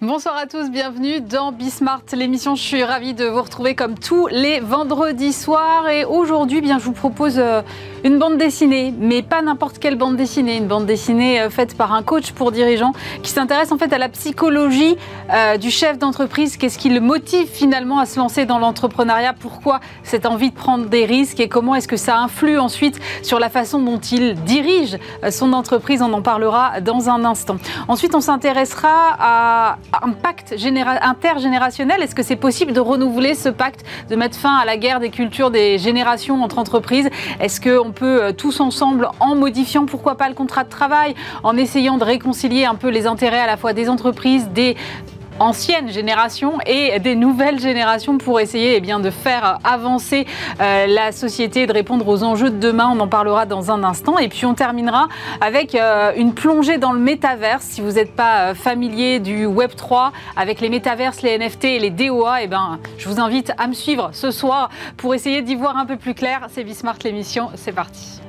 Bonsoir à tous, bienvenue dans Bismart, l'émission. Je suis ravie de vous retrouver comme tous les vendredis soirs. Et aujourd'hui, bien, je vous propose euh, une bande dessinée, mais pas n'importe quelle bande dessinée. Une bande dessinée euh, faite par un coach pour dirigeants qui s'intéresse en fait à la psychologie euh, du chef d'entreprise. Qu'est-ce qui le motive finalement à se lancer dans l'entrepreneuriat? Pourquoi cette envie de prendre des risques? Et comment est-ce que ça influe ensuite sur la façon dont il dirige son entreprise? On en parlera dans un instant. Ensuite, on s'intéressera à un pacte intergénérationnel. Est-ce que c'est possible de renouveler ce pacte, de mettre fin à la guerre des cultures des générations entre entreprises? Est-ce qu'on peut euh, tous ensemble, en modifiant pourquoi pas le contrat de travail, en essayant de réconcilier un peu les intérêts à la fois des entreprises, des anciennes générations et des nouvelles générations pour essayer eh de faire avancer euh, la société, de répondre aux enjeux de demain. On en parlera dans un instant. Et puis on terminera avec euh, une plongée dans le métaverse. Si vous n'êtes pas euh, familier du Web 3 avec les métaverses, les NFT et les DOA, eh ben, je vous invite à me suivre ce soir pour essayer d'y voir un peu plus clair. C'est Bismart l'émission. C'est parti.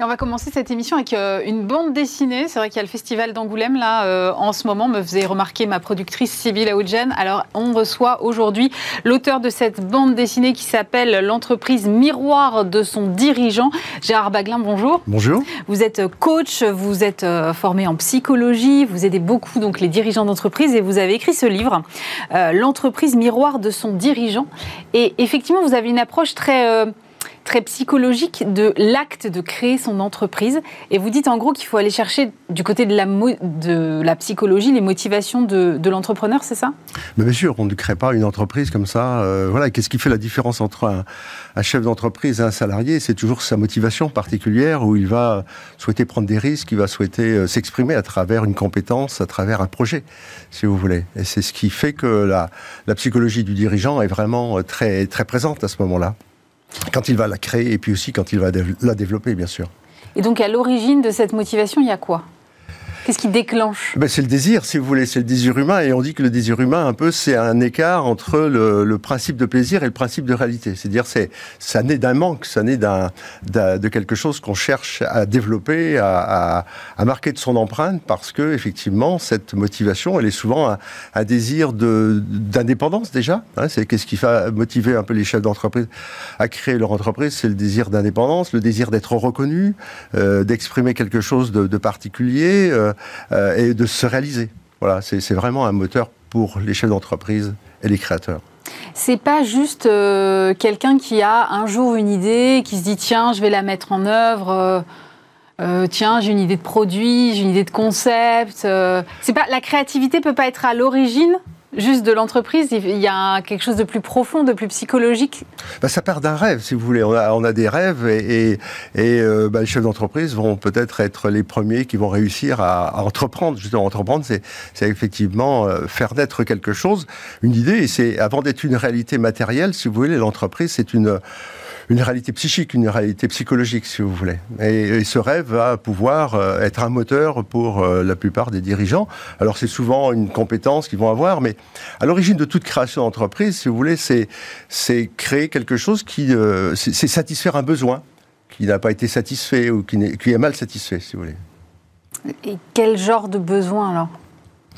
Et on va commencer cette émission avec euh, une bande dessinée. C'est vrai qu'il y a le festival d'Angoulême là euh, en ce moment, me faisait remarquer ma productrice Sybille Aoudjen. Alors on reçoit aujourd'hui l'auteur de cette bande dessinée qui s'appelle L'entreprise miroir de son dirigeant. Gérard Baglin, bonjour. Bonjour. Vous êtes coach, vous êtes euh, formé en psychologie, vous aidez beaucoup donc les dirigeants d'entreprise et vous avez écrit ce livre, L'entreprise miroir de son dirigeant. Et effectivement, vous avez une approche très très psychologique de l'acte de créer son entreprise. Et vous dites en gros qu'il faut aller chercher du côté de la, de la psychologie les motivations de, de l'entrepreneur, c'est ça? Mais Bien sûr, on ne crée pas une entreprise comme ça. Euh, voilà, qu'est-ce qui fait la différence entre un, chef d'entreprise et un salarié? C'est toujours sa motivation particulière où il va souhaiter prendre des risques, il va souhaiter euh, s'exprimer à travers une compétence, à travers un projet, si vous voulez. Et c'est ce qui fait que la, la psychologie du dirigeant est vraiment euh, très, très présente à ce moment-là quand il va la créer et puis aussi quand il va la développer, bien sûr. Et donc à l'origine de cette motivation, il y a quoi? Qu'est-ce qui déclenche ben, C'est le désir, si vous voulez, c'est le désir humain. Et on dit que le désir humain, un peu, c'est un écart entre le, principe de plaisir et le principe de réalité. C'est-à-dire, c'est ça naît d'un manque, ça naît d'un, de quelque chose qu'on cherche à développer, à, marquer de son empreinte, parce que effectivement, cette motivation, elle est souvent un, désir de, d'indépendance déjà. Hein. c'est qu'est-ce qui va motiver un peu les chefs d'entreprise à créer leur entreprise, c'est le désir d'indépendance, le désir d'être reconnu, euh, d'exprimer quelque chose de, particulier. Euh, euh, et de se réaliser. Voilà, c'est vraiment un moteur pour les chefs d'entreprise et les créateurs. C'est pas juste euh, quelqu'un qui a un jour une idée, qui se dit tiens, je vais la mettre en œuvre. Euh, tiens, j'ai une idée de produit, j'ai une idée de concept. c'est pas la créativité peut pas être à l'origine juste de l'entreprise, il y a quelque chose de plus profond, de plus psychologique bah, Ça part d'un rêve, si vous voulez. On a, des rêves et, et, euh, bah, les chefs d'entreprise vont peut-être être les premiers qui vont réussir à, entreprendre. Justement, entreprendre, c'est effectivement euh, faire naître quelque chose, une idée. Et c'est avant d'être une réalité matérielle, si vous voulez, l'entreprise, c'est une une réalité psychique, une réalité psychologique, si vous voulez. Et, ce rêve va pouvoir euh, être un moteur pour euh, la plupart des dirigeants. Alors c'est souvent une compétence qu'ils vont avoir, mais à l'origine de toute création d'entreprise, si vous voulez, c'est créer quelque chose qui euh, c'est satisfaire un besoin qui n'a pas été satisfait ou qui est mal satisfait, si vous voulez. Et quel genre de besoin alors?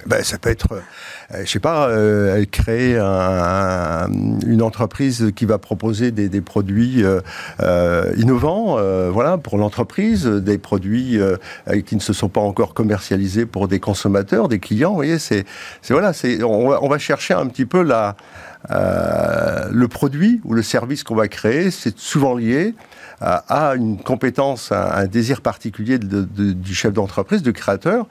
Ben, ça peut être, euh, je sais pas, euh, créer un, une entreprise qui va proposer des, des produits euh, euh innovants, euh, voilà, pour l'entreprise, des produits qui ne se sont pas encore commercialisés pour des consommateurs, des clients. Vous voyez, c'est, c'est voilà, c'est, on, on, va chercher un petit peu la, le produit ou le service qu'on va créer. C'est souvent lié a une compétence, un, désir particulier du chef d'entreprise, du créateur,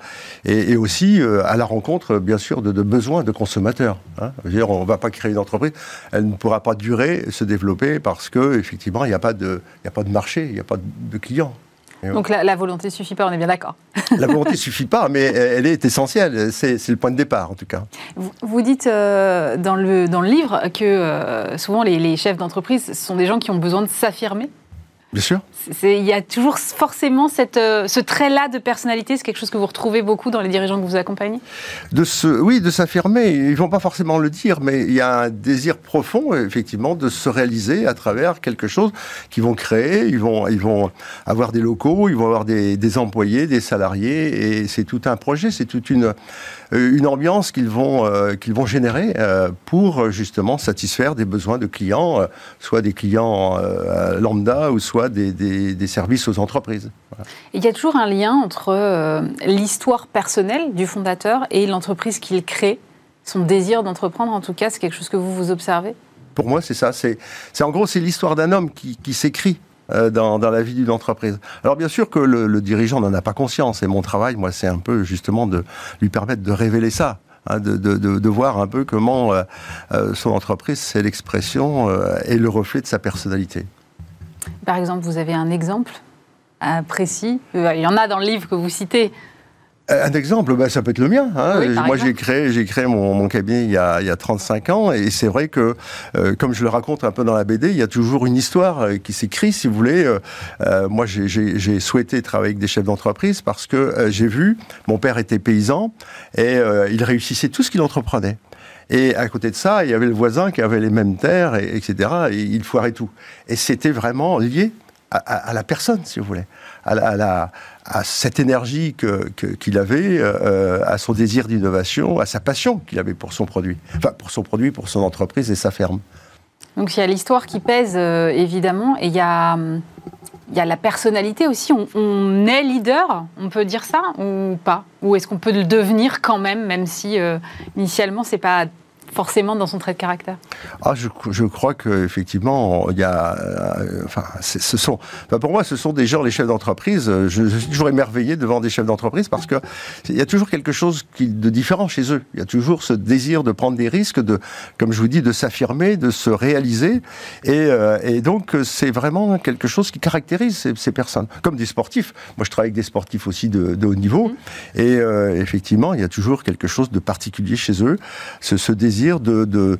et, aussi euh, à la rencontre, bien sûr, de, besoins de consommateurs. Hein. dire, on ne va pas créer une entreprise, elle ne pourra pas durer, se développer, parce que effectivement, il n'y a, pas de, a pas de marché, il n'y a pas de, clients. Donc la, volonté ne suffit pas, on est bien d'accord. la volonté ne suffit pas, mais elle est essentielle. C'est le point de départ, en tout cas. Vous, dites euh, dans, le, dans le livre que euh, souvent les, les chefs d'entreprise sont des gens qui ont besoin de s'affirmer Bien sûr. Il y a toujours forcément cette, euh, ce trait-là de personnalité. C'est quelque chose que vous retrouvez beaucoup dans les dirigeants que vous accompagnez? De se, Oui, de s'affirmer. Ils ne vont pas forcément le dire, mais il y a un désir profond, effectivement, de se réaliser à travers quelque chose qu'ils vont créer. Ils vont, ils vont avoir des locaux, ils vont avoir des, des employés, des salariés, et c'est tout un projet, c'est toute une, une ambiance qu'ils vont, euh, qu'ils vont générer pour justement satisfaire des besoins de clients, soit des clients lambda ou soit des, services aux entreprises. Il y a toujours un lien entre euh, l'histoire personnelle du fondateur et l'entreprise qu'il crée, son désir d'entreprendre en tout cas, c'est quelque chose que vous vous observez? Pour moi, c'est ça. C'est en gros, c'est l'histoire d'un homme qui, s'écrit. Euh, dans, la vie d'une entreprise. Alors bien sûr que le, dirigeant n'en a pas conscience et mon travail, moi, c'est un peu justement de lui permettre de révéler ça. Hein, de, voir un peu comment euh, son entreprise, c'est l'expression et le reflet de sa personnalité. Par exemple, vous avez un exemple précis euh, Il y en a dans le livre que vous citez. Euh, un exemple, ben, ça peut être le mien. Hein. Moi, j'ai créé, j'ai créé mon, cabinet il y, a, il y, a, 35 ans, et c'est vrai que, euh, comme je le raconte un peu dans la BD, il y a toujours une histoire qui s'écrit, si vous voulez. moi, j'ai souhaité travailler avec des chefs d'entreprise parce que j'ai vu, mon père était paysan, et il réussissait tout ce qu'il entreprenait. Et à côté de ça, il y avait le voisin qui avait les mêmes terres, et, etc. Et il foirait tout. Et c'était vraiment lié à, la personne, si vous voulez, à, cette énergie qu'il avait, euh, à son désir d'innovation, à sa passion qu'il avait pour son produit. Enfin, pour son produit, pour son entreprise et sa ferme. Donc il y a l'histoire qui pèse, euh, évidemment, et il y a... la personnalité aussi. On, on, est leader, on peut dire ça ou pas? Ou est-ce qu'on peut le devenir quand même, même si euh, initialement c'est pas forcément dans son trait de caractère ah, je, je crois qu'effectivement, il y a. Euh, enfin, ce sont. pour moi, ce sont des gens, les chefs d'entreprise. Je, suis toujours émerveillé devant des chefs d'entreprise parce qu'il y a toujours quelque chose qui, de différent chez eux. Il y a toujours ce désir de prendre des risques, de, comme je vous dis, de s'affirmer, de se réaliser. Et, euh, et donc, c'est vraiment quelque chose qui caractérise ces, ces, personnes. Comme des sportifs. Moi, je travaille avec des sportifs aussi de, de haut niveau. Mmh. Et euh, effectivement, il y a toujours quelque chose de particulier chez eux. Ce, ce désir de, de,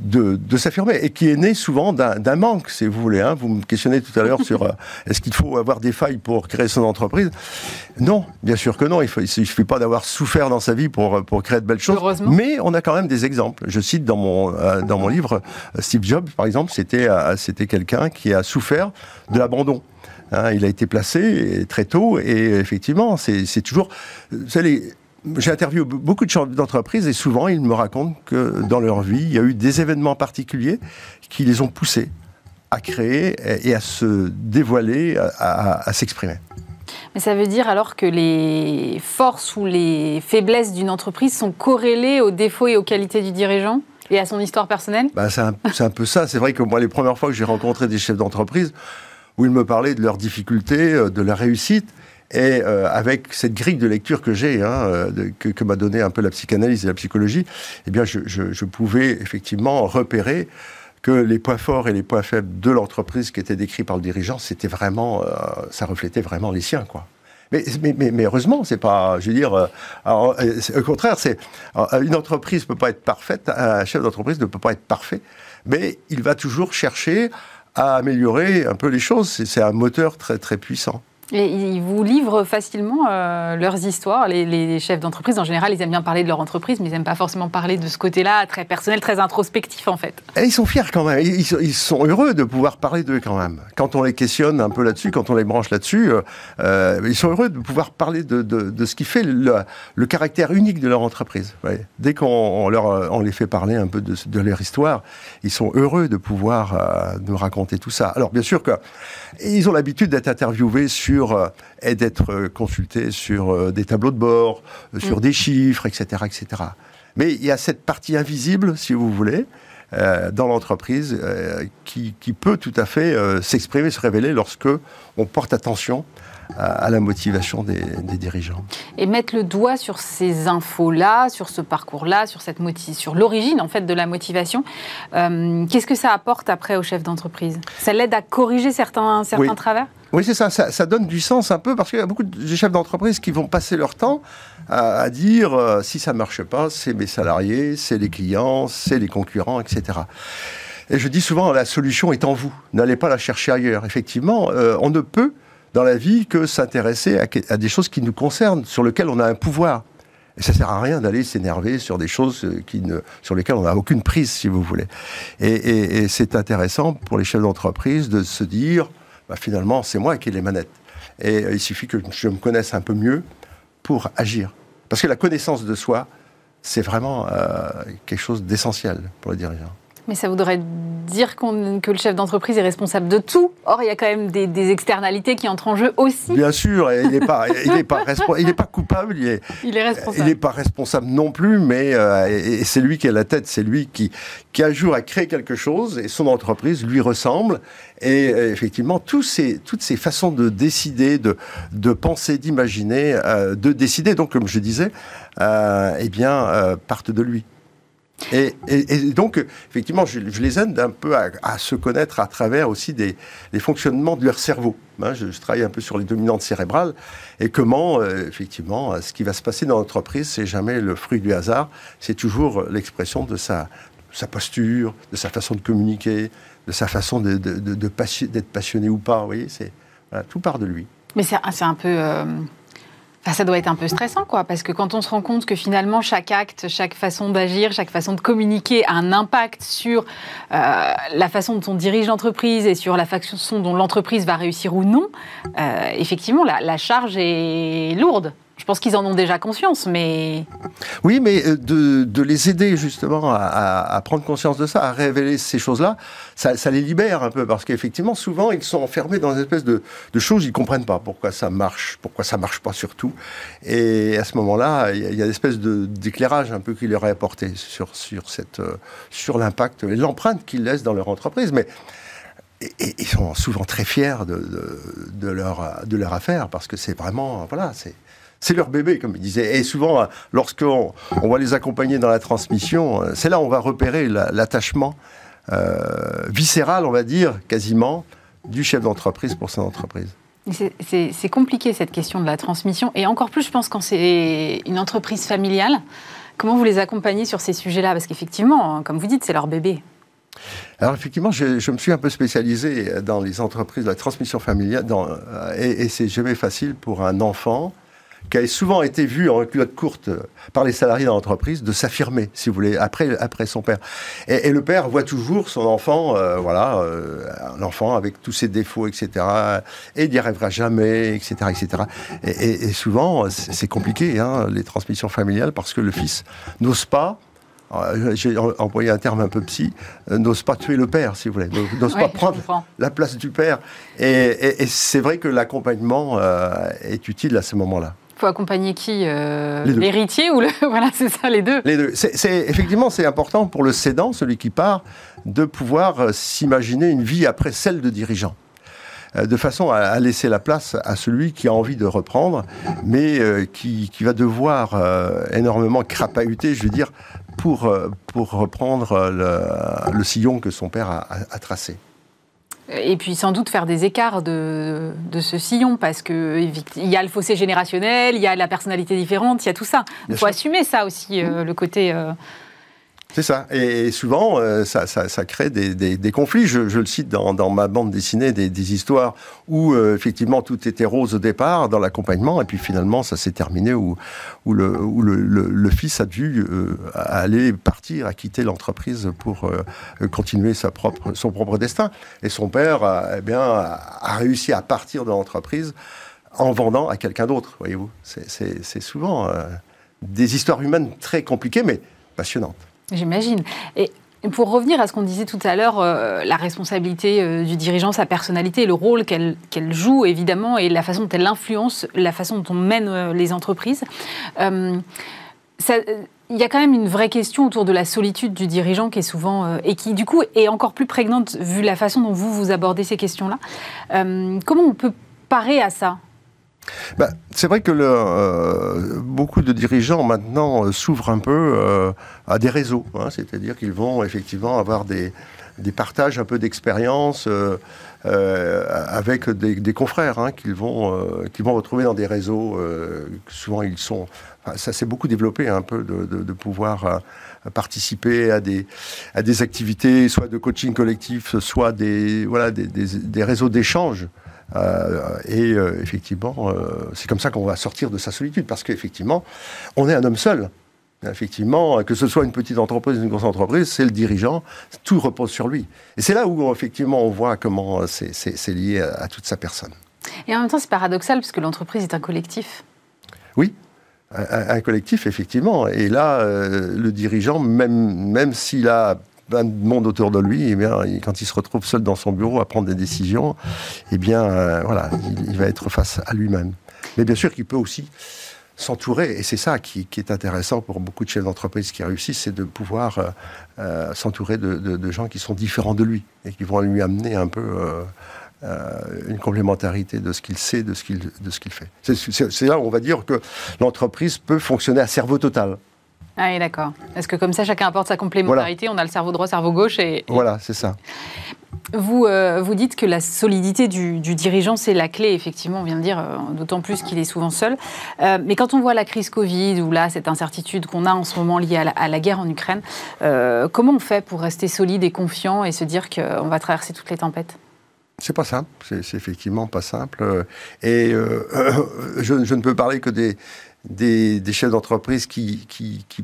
de, s'affirmer et qui est né souvent d'un manque, si vous voulez. Hein. Vous me questionnez tout à l'heure sur euh, est-ce qu'il faut avoir des failles pour créer son entreprise? Non, bien sûr que non. Il ne suffit pas d'avoir souffert dans sa vie pour, pour créer de belles choses. Mais on a quand même des exemples. Je cite dans mon, euh, dans mon livre euh, Steve Jobs, par exemple, c'était c'était quelqu'un qui a souffert de l'abandon. Hein. il a été placé très tôt et effectivement, c'est toujours. Vous savez, j'ai interviewé beaucoup de chefs d'entreprise et souvent ils me racontent que dans leur vie, il y a eu des événements particuliers qui les ont poussés à créer et à se dévoiler, à, s'exprimer. Mais ça veut dire alors que les forces ou les faiblesses d'une entreprise sont corrélées aux défauts et aux qualités du dirigeant et à son histoire personnelle? Bah, C'est un, un, peu ça. C'est vrai que moi, les premières fois que j'ai rencontré des chefs d'entreprise, où ils me parlaient de leurs difficultés, euh, de leur réussite, et euh, avec cette grille de lecture que j'ai, hein, euh, que, m'a donné un peu la psychanalyse et la psychologie, eh bien, je, pouvais effectivement repérer que les points forts et les points faibles de l'entreprise qui étaient décrits par le dirigeant, c'était vraiment, euh, ça reflétait vraiment les siens, quoi. Mais, mais, mais, heureusement, c'est pas, je veux dire, au contraire, c'est une entreprise peut pas être parfaite, un chef d'entreprise ne peut pas être parfait, mais il va toujours chercher à améliorer un peu les choses. C'est un moteur très très puissant. Et ils vous livrent facilement euh, leurs histoires. Les, chefs d'entreprise, en général, ils aiment bien parler de leur entreprise, mais ils n'aiment pas forcément parler de ce côté-là, très personnel, très introspectif, en fait. Et ils sont fiers quand même. Ils, sont heureux de pouvoir parler d'eux quand même. Quand on les questionne un peu là-dessus, quand on les branche là-dessus, euh, euh, ils sont heureux de pouvoir parler de, ce qui fait le, caractère unique de leur entreprise. Dès qu'on leur, les fait parler un peu de, leur histoire, ils sont heureux de pouvoir nous raconter tout ça. Alors, bien sûr qu'ils ont l'habitude d'être interviewés sur euh, et d'être euh, consulté sur euh, des tableaux de bord, sur mm. des chiffres, etc., etc. Mais il y a cette partie invisible, si vous voulez, dans l'entreprise qui, peut tout à fait s'exprimer, se révéler lorsque on porte attention à, la motivation des, dirigeants. Et mettre le doigt sur ces infos-là, sur ce parcours-là, sur, cette sur l'origine en fait de la motivation, euh, qu'est-ce que ça apporte après au chef d'entreprise? Ça l'aide à corriger certains, certains travers? Oui, c'est ça, ça, donne du sens un peu parce qu'il y a beaucoup de chefs d'entreprise qui vont passer leur temps à, dire euh, si ça ne marche pas, c'est mes salariés, c'est les clients, c'est les concurrents, etc. Et je dis souvent, la solution est en vous. N'allez pas la chercher ailleurs. Effectivement, euh, on ne peut dans la vie que s'intéresser à, des choses qui nous concernent, sur lesquelles on a un pouvoir. Et ça sert à rien d'aller s'énerver sur des choses euh, sur lesquelles on n'a aucune prise, si vous voulez. Et, c'est intéressant pour les chefs d'entreprise de se dire, bah, finalement, c'est moi qui ai les manettes. Et il suffit que je me connaisse un peu mieux pour agir. Parce que la connaissance de soi, c'est vraiment euh, quelque chose d'essentiel pour le dirigeant. Mais ça voudrait dire que le chef d'entreprise est responsable de tout. Or, il y a quand même des, externalités qui entrent en jeu aussi. Bien sûr, il n'est pas, il pas, il pas coupable. Il est, il est responsable. Il n'est pas responsable non plus, mais euh, c'est lui qui a la tête, c'est lui qui, qui un jour a créé quelque chose et son entreprise lui ressemble. Et euh, effectivement, tous ces, toutes ces façons de décider, de, de penser, d'imaginer, euh, de décider, donc comme je disais, eh bien, partent de lui. Et, donc, effectivement, je, les aide un peu à, se connaître à travers aussi des, fonctionnements de leur cerveau. Hein, je, travaille un peu sur les dominantes cérébrales et comment, euh, effectivement, ce qui va se passer dans l'entreprise, c'est jamais le fruit du hasard, c'est toujours l'expression de sa, posture, de sa façon de communiquer, de sa façon d'être passionné ou pas. Vous voyez, c'est tout part de lui. Mais c'est un peu. Euh, ça doit être un peu stressant, quoi, parce que quand on se rend compte que finalement chaque acte, chaque façon d'agir, chaque façon de communiquer a un impact sur euh, la façon dont on dirige l'entreprise et sur la façon dont l'entreprise va réussir ou non, euh, effectivement, la charge est lourde. Je pense qu'ils en ont déjà conscience, mais... Oui, mais euh, de, les aider justement à, prendre conscience de ça, à révéler ces choses-là, ça, les libère un peu, parce qu'effectivement, souvent, ils sont enfermés dans une espèce de, choses, ils ne comprennent pas pourquoi ça marche, pourquoi ça ne marche pas surtout. Et à ce moment-là, il y a, une espèce d'éclairage un peu qui leur est apporté sur, sur, euh, sur l'impact et l'empreinte qu'ils laissent dans leur entreprise. Mais ils sont souvent très fiers de, de, leur, de leur affaire, parce que c'est vraiment... Voilà, c'est c'est leur bébé, comme il disait. Et souvent, lorsqu'on on va les accompagner dans la transmission, euh, c'est là où on va repérer l'attachement euh, viscéral, on va dire, quasiment, du chef d'entreprise pour son entreprise. C'est compliqué cette question de la transmission, et encore plus, je pense, quand c'est une entreprise familiale. Comment vous les accompagnez sur ces sujets-là? Parce qu'effectivement, comme vous dites, c'est leur bébé. Alors effectivement, je, me suis un peu spécialisé dans les entreprises de la transmission familiale, dans, euh, et, et c'est jamais facile pour un enfant qui a souvent été vu en culotte courte par les salariés dans l'entreprise, de s'affirmer, si vous voulez, après, après son père. Et, le père voit toujours son enfant, euh, voilà, euh, un enfant avec tous ses défauts, etc. Et il n'y arrivera jamais, etc., etc. Et, souvent, c'est compliqué, hein, les transmissions familiales, parce que le fils n'ose pas euh, j'ai employé un terme un peu psy, n'ose pas tuer le père, si vous voulez, n'ose pas prendre la place du père. Et, c'est vrai que l'accompagnement est utile à ce moment-là. Il faut accompagner qui euh, L'héritier ou le... Voilà, c'est ça, les deux. Les deux. C'est, effectivement, c'est important pour le cédant, celui qui part, de pouvoir euh, s'imaginer une vie après celle de dirigeant euh, de façon à, laisser la place à celui qui a envie de reprendre, mais qui, qui, va devoir énormément crapahuter, je veux dire, pour, pour reprendre le, sillon que son père a, a tracé. Et puis sans doute faire des écarts de, de ce sillon, parce qu'il y a le fossé générationnel, il y a la personnalité différente, il y a tout ça. Il faut assumer ça aussi, euh, le côté... Euh, c'est ça. Et souvent, euh, ça, crée des, conflits. Je, le cite dans, ma bande dessinée, des, histoires où euh, effectivement tout était rose au départ dans l'accompagnement, et puis finalement ça s'est terminé où, le, fils a dû euh, aller partir, à quitter l'entreprise pour continuer sa propre, son propre destin. Et son père a, eh bien, a réussi à partir de l'entreprise en vendant à quelqu'un d'autre, voyez-vous. C'est souvent des histoires humaines très compliquées, mais passionnantes. J'imagine. Et pour revenir à ce qu'on disait tout à l'heure, euh, la responsabilité euh, du dirigeant, sa personnalité, le rôle qu'elle joue évidemment et la façon dont elle influence la façon dont on mène euh, les entreprises. il y a quand même une vraie question autour de la solitude du dirigeant qui est souvent et qui du coup est encore plus prégnante vu la façon dont vous vous abordez ces questions-là. comment on peut parer à ça? Bah, c'est vrai que euh, beaucoup de dirigeants maintenant euh, s'ouvrent un peu euh, à des réseaux, hein, c'est-à-dire qu'ils vont effectivement avoir des, partages un peu d'expérience avec des, confrères hein, qu'ils vont, retrouver dans des réseaux. souvent, ils sont. ça s'est beaucoup développé un peu de, pouvoir participer à des, activités, soit de coaching collectif, soit des, des réseaux d'échange. Euh, et euh, effectivement, euh, c'est comme ça qu'on va sortir de sa solitude, parce qu'effectivement, on est un homme seul. Effectivement, que ce soit une petite entreprise ou une grosse entreprise, c'est le dirigeant, tout repose sur lui. Et c'est là où, effectivement, on voit comment c'est lié à, toute sa personne. Et en même temps, c'est paradoxal, puisque l'entreprise est un collectif. Oui, un, collectif, effectivement. Et là, le dirigeant, même, même s'il a plein de monde autour de lui, et eh bien, quand il se retrouve seul dans son bureau à prendre des décisions, eh bien, euh, voilà, il, va être face à lui-même. Mais bien sûr qu'il peut aussi s'entourer, et c'est ça qui, est intéressant pour beaucoup de chefs d'entreprise qui réussissent, c'est de pouvoir euh, euh, s'entourer de, gens qui sont différents de lui, et qui vont lui amener un peu... une complémentarité de ce qu'il sait, de ce qu'il fait. C'est là où on va dire que l'entreprise peut fonctionner à cerveau total. Ah oui, d'accord. Est-ce que comme ça, chacun apporte sa complémentarité, on a le cerveau droit, cerveau gauche et... Voilà, c'est ça. Vous, euh, vous dites que la solidité du, dirigeant, c'est la clé, effectivement, on vient de dire, euh, d'autant plus qu'il est souvent seul. Euh, mais quand on voit la crise Covid, ou là, cette incertitude qu'on a en ce moment liée à la, guerre en Ukraine, comment on fait pour rester solide et confiant et se dire qu'on va traverser toutes les tempêtes? C'est pas simple, c'est effectivement pas simple. Et je, je, ne peux parler que des, chefs d'entreprise qui,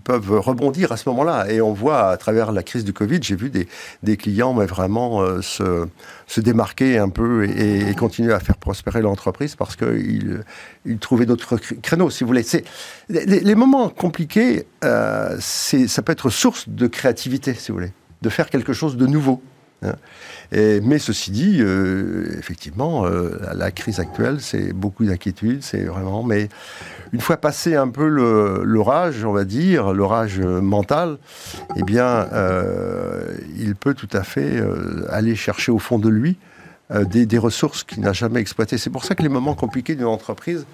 peuvent rebondir à ce moment-là. Et on voit à travers la crise du Covid, j'ai vu des, clients vraiment euh, se, démarquer un peu et, continuer à faire prospérer l'entreprise parce qu'ils ils trouvaient d'autres créneaux, si vous voulez. Les, les, moments compliqués, euh, ça peut être source de créativité, si vous voulez, de faire quelque chose de nouveau. Hein. mais ceci dit, euh, effectivement, euh, la crise actuelle, c'est beaucoup d'inquiétudes, c'est vraiment. Mais une fois passé un peu l'orage, on va dire, l'orage mental, eh bien, euh, il peut tout à fait aller chercher au fond de lui des, des, ressources qu'il n'a jamais exploitées. C'est pour ça que les moments compliqués d'une entreprise,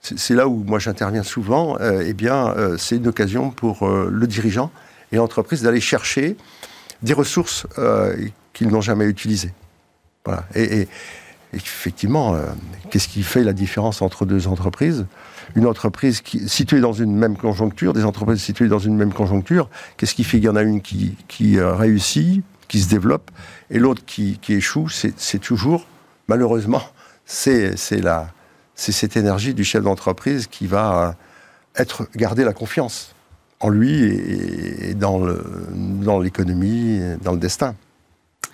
c'est là où moi j'interviens souvent. eh bien, c'est une occasion pour le dirigeant et l'entreprise d'aller chercher des ressources qu'ils n'ont jamais utilisé. Et, effectivement, euh, qu'est-ce qui fait la différence entre deux entreprises? Une entreprise située dans une même conjoncture, des entreprises situées dans une même conjoncture, qu'est-ce qui fait qu'il y en a une qui, euh, réussit, qui se développe, et l'autre qui, échoue? C'est toujours, malheureusement, c'est cette énergie du chef d'entreprise qui va euh, être garder la confiance en lui et, dans l'économie, dans le destin.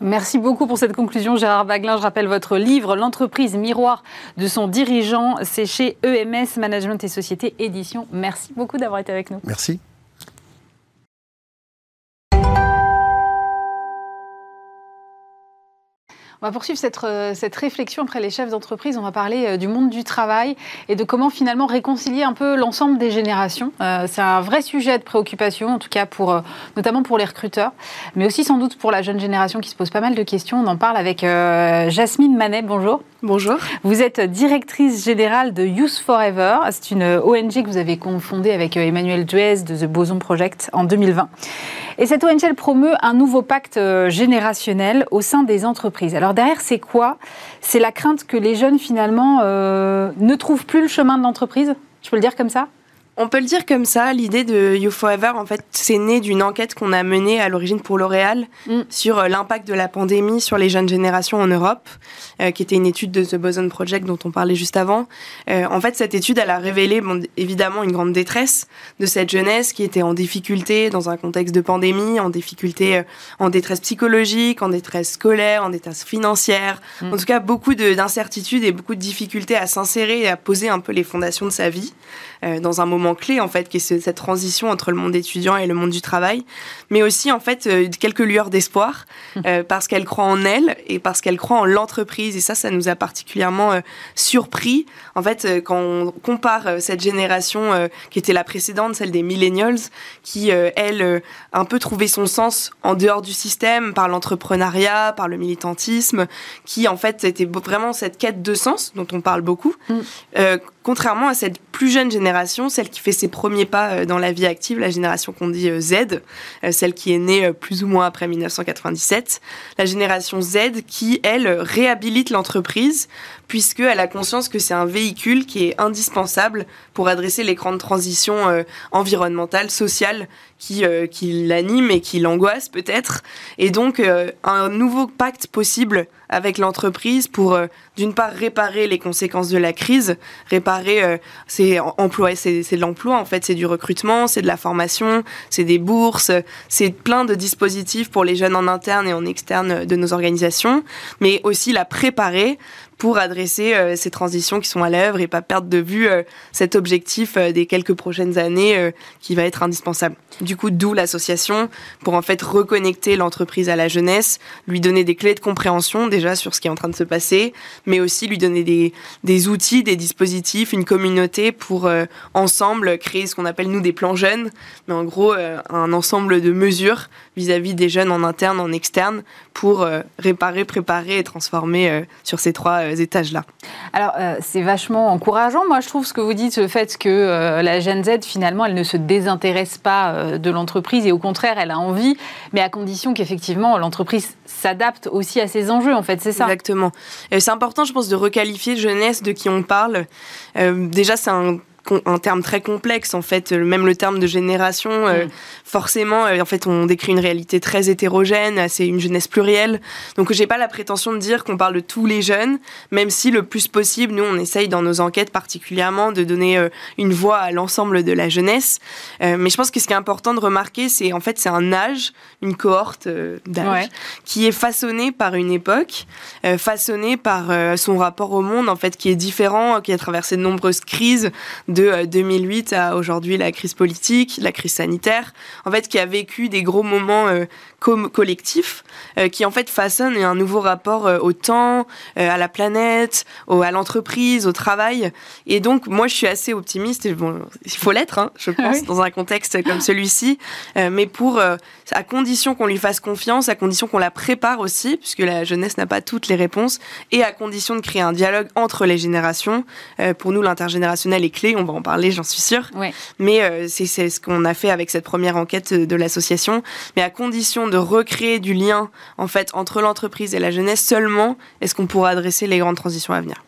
Merci beaucoup pour cette conclusion, Gérard Baglin. Je rappelle votre livre, L'entreprise miroir de son dirigeant. C'est chez EMS Management et Société Édition. Merci beaucoup d'avoir été avec nous. Merci. On va poursuivre cette, euh, cette réflexion après les chefs d'entreprise. On va parler euh, du monde du travail et de comment finalement réconcilier un peu l'ensemble des générations. Euh, c'est un vrai sujet de préoccupation, en tout cas pour, notamment pour les recruteurs, mais aussi sans doute pour la jeune génération qui se pose pas mal de questions. On en parle avec Jasmine Manet. Bonjour. Bonjour. Vous êtes directrice générale de Youth Forever. C'est une ONG que vous avez confondée avec Emmanuel Duez de The Boson Project en 2020. Et cette ONG elle promeut un nouveau pacte euh, générationnel au sein des entreprises. Alors derrière, c'est quoi? C'est la crainte que les jeunes finalement euh, ne trouvent plus le chemin de l'entreprise? Je peux le dire comme ça? On peut le dire comme ça, l'idée de You Forever, en fait, c'est né d'une enquête qu'on a menée à l'origine pour L'Oréal mm. sur euh, l'impact de la pandémie sur les jeunes générations en Europe, euh, qui était une étude de The Boson Project dont on parlait juste avant. Euh, en fait, cette étude, elle a révélé bon, évidemment une grande détresse de cette jeunesse qui était en difficulté dans un contexte de pandémie, en difficulté, en détresse psychologique, en détresse scolaire, en détresse financière. Mm. En tout cas, beaucoup d'incertitudes et beaucoup de difficultés à s'insérer et à poser un peu les fondations de sa vie dans un moment moment clé en fait, qui est cette transition entre le monde étudiant et le monde du travail, mais aussi en fait quelques lueurs d'espoir parce qu'elle croit en elle et parce qu'elle croit en l'entreprise. Et ça, ça nous a particulièrement surpris en fait quand on compare cette génération qui était la précédente, celle des millennials, qui elle un peu trouvé son sens en dehors du système par l'entrepreneuriat, par le militantisme, qui en fait était vraiment cette quête de sens dont on parle beaucoup. Mm. Euh, contrairement à cette plus jeune génération, celle qui fait ses premiers pas euh, dans la vie active, la génération qu'on dit euh, Z, celle qui est née plus ou moins après 1997, la génération Z qui, elle, réhabilite l'entreprise puisqu'elle a conscience que c'est un véhicule qui est indispensable pour adresser les grandes transitions environnementales, sociales qui, qui l'animent et qui l'angoissent peut-être. Et donc, un nouveau pacte possible avec l'entreprise pour, euh, d'une part, réparer les conséquences de la crise, réparer, euh, c'est c'est de l'emploi en fait, c'est du recrutement, c'est de la formation, c'est des bourses, c'est plein de dispositifs pour les jeunes en interne et en externe de nos organisations, mais aussi la préparer pour adresser euh, ces transitions qui sont à l'œuvre et pas perdre de vue euh, cet objectif euh, des quelques prochaines années qui va être indispensable. Du coup, d'où l'association pour en fait reconnecter l'entreprise à la jeunesse, lui donner des clés de compréhension déjà sur ce qui est en train de se passer, mais aussi lui donner des, des outils, des dispositifs, une communauté pour ensemble créer ce qu'on appelle nous des plans jeunes, mais en gros un ensemble de mesures vis-à-vis -vis des jeunes en interne, en externe, pour réparer, préparer et transformer sur ces trois étages-là. Alors, euh, c'est vachement encourageant, moi, je trouve, ce que vous dites, le fait que euh, la Gen Z, finalement, elle ne se désintéresse pas euh, de l'entreprise et au contraire, elle a envie, mais à condition qu'effectivement, l'entreprise s'adapte aussi à ses enjeux, en fait, c'est ça? Exactement. C'est important, je pense, de requalifier jeunesse de qui on parle. déjà, c'est un un terme très complexe en fait même le terme de génération euh, mm. forcément euh, en fait on décrit une réalité très hétérogène c'est une jeunesse plurielle. Donc j'ai pas la prétention de dire qu'on parle de tous les jeunes même si le plus possible nous on essaye dans nos enquêtes particulièrement de donner euh, une voix à l'ensemble de la jeunesse. Mais je pense que ce qui est important de remarquer c'est en fait c'est un âge une cohorte d'âge qui est façonné par une époque façonné par son rapport au monde en fait qui est différent qui a traversé de nombreuses crises de 2008 euh, à aujourd'hui la crise politique, la crise sanitaire, en fait, qui a vécu des gros moments euh, collectifs, euh, qui en fait façonnent un nouveau rapport au temps, à la planète, à l'entreprise, au travail. Et donc, moi, je suis assez optimiste. Et bon, il faut l'être, hein, je pense, dans un contexte comme celui-ci. mais pour, à condition qu'on lui fasse confiance, à condition qu'on la prépare aussi, puisque la jeunesse n'a pas toutes les réponses, et à condition de créer un dialogue entre les générations. pour nous, l'intergénérationnel est clé on va en parler, j'en suis sûre. Mais euh, c'est ce qu'on a fait avec cette première enquête de l'association. Mais à condition de recréer du lien en fait entre l'entreprise et la jeunesse seulement, est-ce qu'on pourra adresser les grandes transitions à venir?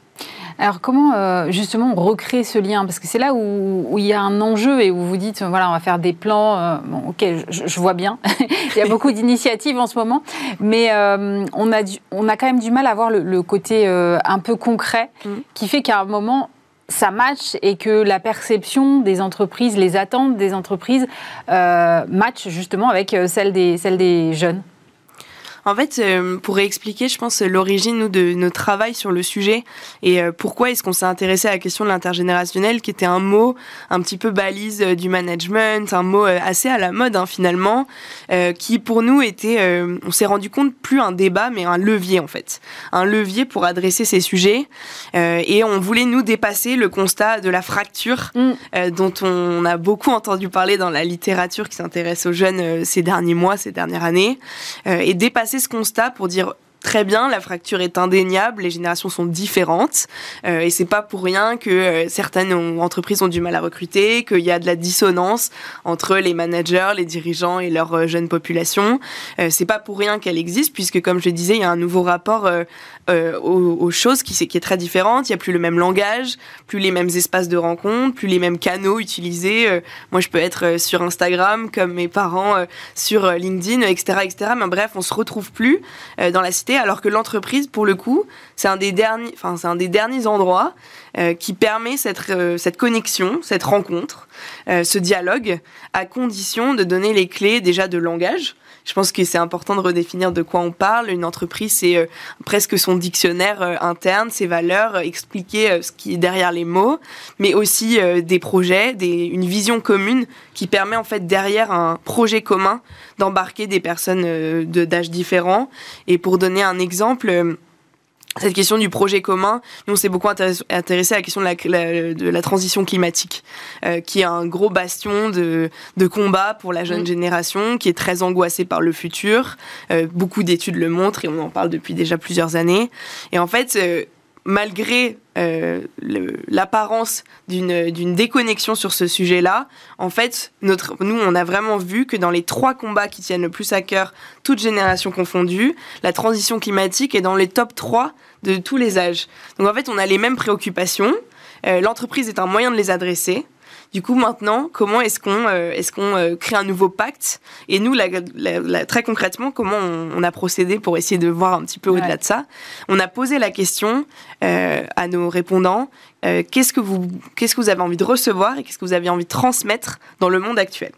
Alors comment euh, justement recréer ce lien? Parce que c'est là où, il y a un enjeu et où vous dites, voilà, on va faire des plans. Euh, bon, ok, je, vois bien. il y a beaucoup d'initiatives en ce moment, mais on, a on a quand même du mal à voir le, côté un peu concret mm. qui fait qu'à un moment, ça match et que la perception des entreprises, les attentes des entreprises euh, matchent justement avec euh, celle des, celle des jeunes en fait, euh, pour expliquer, je pense, l'origine de notre travail sur le sujet et euh, pourquoi est-ce qu'on s'est intéressé à la question de l'intergénérationnel, qui était un mot un petit peu balise euh, du management, un mot assez à la mode hein, finalement, qui pour nous était, on s'est rendu compte, plus un débat, mais un levier en fait. Un levier pour adresser ces sujets. et on voulait nous dépasser le constat de la fracture mm. dont on a beaucoup entendu parler dans la littérature qui s'intéresse aux jeunes ces derniers mois, ces dernières années, et dépasser ce constat pour dire très bien, la fracture est indéniable, les générations sont différentes euh, et c'est pas pour rien que euh, certaines entreprises ont du mal à recruter, qu'il y a de la dissonance entre les managers, les dirigeants et leur euh, jeune population. Euh, c'est pas pour rien qu'elle existe puisque comme je disais, il y a un nouveau rapport aux, aux, choses qui, qui est très différente. Il y a plus le même langage, plus les mêmes espaces de rencontre, plus les mêmes canaux utilisés. moi, je peux être sur Instagram comme mes parents sur LinkedIn, etc., etc. Mais bref, on se retrouve plus dans la cité alors que l'entreprise, pour le coup, c'est un des derniers, endroits euh, qui permet cette, euh, cette connexion, cette rencontre, euh, ce dialogue, à condition de donner les clés déjà de langage Je pense que c'est important de redéfinir de quoi on parle. Une entreprise, c'est euh, presque son dictionnaire euh, interne, ses valeurs, expliquer ce qui est derrière les mots, mais aussi des projets, des, une vision commune qui permet en fait derrière un projet commun d'embarquer des personnes d'âge différents. Et pour donner un exemple, cette question du projet commun, nous on s'est beaucoup intéressé, à la question de la, de la transition climatique, euh, qui est un gros bastion de, de combat pour la jeune mm. génération, qui est très angoissée par le futur. Euh, beaucoup d'études le montrent et on en parle depuis déjà plusieurs années. Et en fait, euh, malgré euh, l'apparence d'une déconnexion sur ce sujet-là, en fait, notre, nous, on a vraiment vu que dans les trois combats qui tiennent le plus à cœur, toutes générations confondues, la transition climatique est dans les top 3 de tous les âges. Donc en fait, on a les mêmes préoccupations. Euh, l'entreprise est un moyen de les adresser. Du coup, maintenant, comment est-ce qu'on euh, qu'on euh, crée un nouveau pacte? Et nous, très concrètement, comment on, a procédé pour essayer de voir un petit peu au-delà de ça? On a posé la question à nos répondants qu'est-ce que vous qu'est-ce que vous avez envie de recevoir et qu'est-ce que vous avez envie de transmettre dans le monde actuel?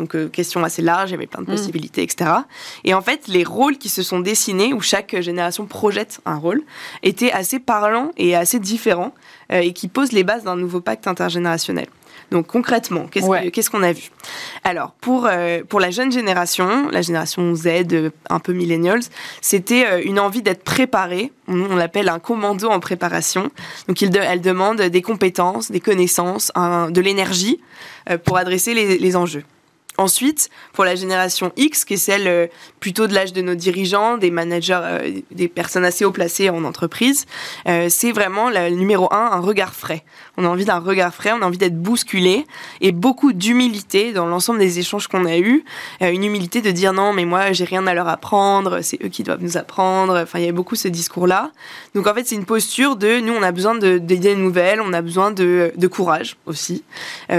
Donc question assez large, il y avait plein de mm. possibilités, etc. Et en fait, les rôles qui se sont dessinés, où chaque génération projette un rôle, étaient assez parlants et assez différents, et qui posent les bases d'un nouveau pacte intergénérationnel. Donc concrètement, qu'est-ce qu'on a vu? Alors pour euh, pour la jeune génération, la génération Z, euh, un peu millennials, c'était euh, une envie d'être préparée. On, l'appelle un commando en préparation. Donc il elle demande des compétences, des connaissances, de l'énergie pour adresser les enjeux. Ensuite, pour la génération X, qui est celle euh, plutôt de l'âge de nos dirigeants, des managers, euh, des personnes assez haut placées en entreprise, euh, c'est vraiment le numéro un, un regard frais. On a envie d'un regard frais, on a envie d'être bousculé et beaucoup d'humilité dans l'ensemble des échanges qu'on a eus. une humilité de dire non, mais moi, j'ai rien à leur apprendre, c'est eux qui doivent nous apprendre. Enfin, il y avait beaucoup ce discours-là. Donc, en fait, c'est une posture de nous, on a besoin d'idées nouvelles, on a besoin de, de courage aussi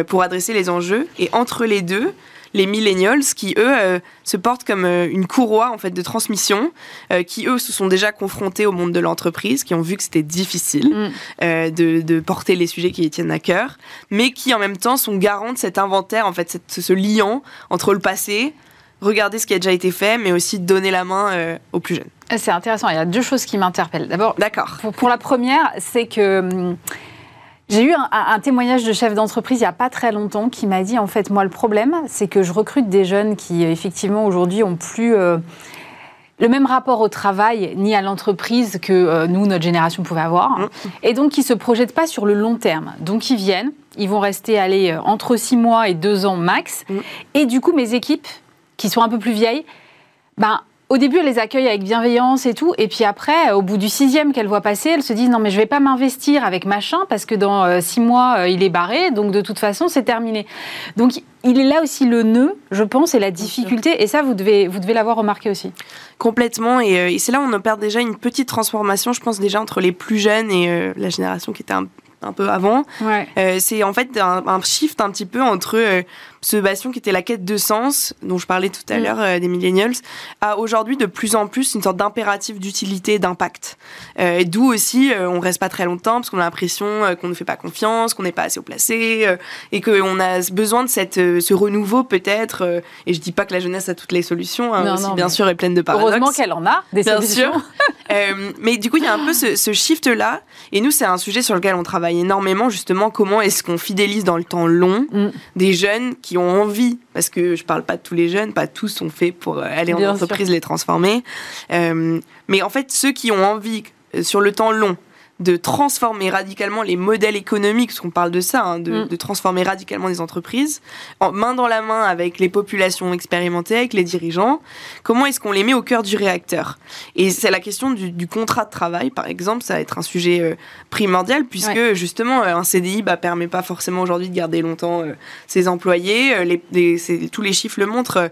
pour adresser les enjeux. Et entre les deux, les millennials qui eux euh, se portent comme euh, une courroie en fait de transmission, euh, qui eux se sont déjà confrontés au monde de l'entreprise, qui ont vu que c'était difficile mm. de, porter les sujets qui les tiennent à cœur, mais qui en même temps sont garants de cet inventaire en fait, ce liant entre le passé, regarder ce qui a déjà été fait, mais aussi donner la main aux plus jeunes. C'est intéressant. Il y a deux choses qui m'interpellent. D'abord, d'accord. pour, la première, c'est que hum, j'ai eu un, témoignage de chef d'entreprise il n'y a pas très longtemps qui m'a dit en fait, moi, le problème, c'est que je recrute des jeunes qui, effectivement, aujourd'hui, ont plus. Euh, le même rapport au travail ni à l'entreprise que euh, nous, notre génération, pouvait avoir. Mmh. Et donc, qui ne se projettent pas sur le long terme. Donc, ils viennent, ils vont rester aller euh, entre six mois et deux ans max. Mmh. Et du coup, mes équipes, qui sont un peu plus vieilles, ben, au début, elle les accueille avec bienveillance et tout. Et puis après, au bout du sixième qu'elle voit passer, elle se dit non, mais je vais pas m'investir avec machin parce que dans euh, six mois, euh, il est barré. Donc de toute façon, c'est terminé. Donc il est là aussi le nœud, je pense, et la difficulté. Et ça, vous devez, vous devez l'avoir remarqué aussi. Complètement. Et, euh, c'est là où on opère déjà une petite transformation, je pense, déjà entre les plus jeunes et la génération qui était un, peu avant. c'est en fait un, un, shift un petit peu entre ce bastion qui était la quête de sens, dont je parlais tout à mm. l'heure euh, des millennials, a aujourd'hui de plus en plus une sorte d'impératif d'utilité, d'impact. Euh, D'où aussi, euh, on reste pas très longtemps parce qu'on a l'impression qu'on ne fait pas confiance, qu'on n'est pas assez au placé, et qu'on a besoin de cette, ce renouveau peut-être. et je dis pas que la jeunesse a toutes les solutions, hein, aussi, bien sûr, est pleine de paradoxes. Heureusement qu'elle en a des bien Sûr. mais du coup, il y a un peu ce, ce shift-là, et nous, c'est un sujet sur lequel on travaille énormément, justement, comment est-ce qu'on fidélise dans le temps long mm. des jeunes qui qui ont envie, parce que je parle pas de tous les jeunes, pas tous sont faits pour euh, aller en entreprise, les transformer. Euh, mais en fait, ceux qui ont envie, euh, sur le temps long, de transformer radicalement les modèles économiques, parce qu'on parle de ça, hein, mm. de, transformer radicalement les entreprises, en main dans la main avec les populations expérimentées, avec les dirigeants. Comment est-ce qu'on les met au cœur du réacteur? Et c'est la question du, contrat de travail, par exemple, ça va être un sujet euh, primordial, puisque justement, euh, un CDI bah, permet pas forcément aujourd'hui de garder longtemps euh, ses employés. Les, tous les chiffres le montrent.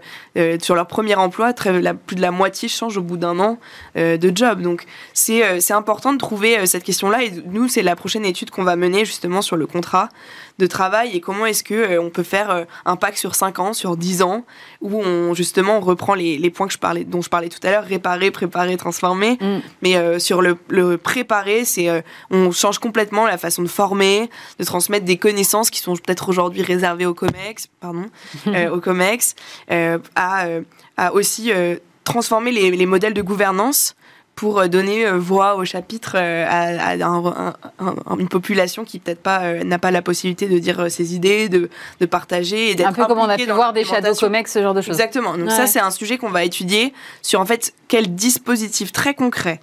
sur leur premier emploi, très, la, plus de la moitié change au bout d'un an de job. Donc c'est important de trouver cette question questions-là. Et nous, c'est la prochaine étude qu'on va mener justement sur le contrat de travail et comment est-ce que euh, on peut faire euh, un pacte sur 5 ans, sur 10 ans, où on justement on reprend les, les, points que je parlais, dont je parlais tout à l'heure, réparer, préparer, transformer. Mm. Mais euh, sur le, le préparer, c'est on change complètement la façon de former, de transmettre des connaissances qui sont peut-être aujourd'hui réservées au COMEX, pardon, au COMEX, à, à aussi transformer les, les modèles de gouvernance pour euh, donner euh, voix au chapitre euh, à, une population qui peut-être pas n'a pas la possibilité de dire ses idées, de, de partager et d'être un peu comme on a pu voir des shadow comex, ce genre de choses. Exactement. Donc ça c'est un sujet qu'on va étudier sur en fait quel dispositif très concret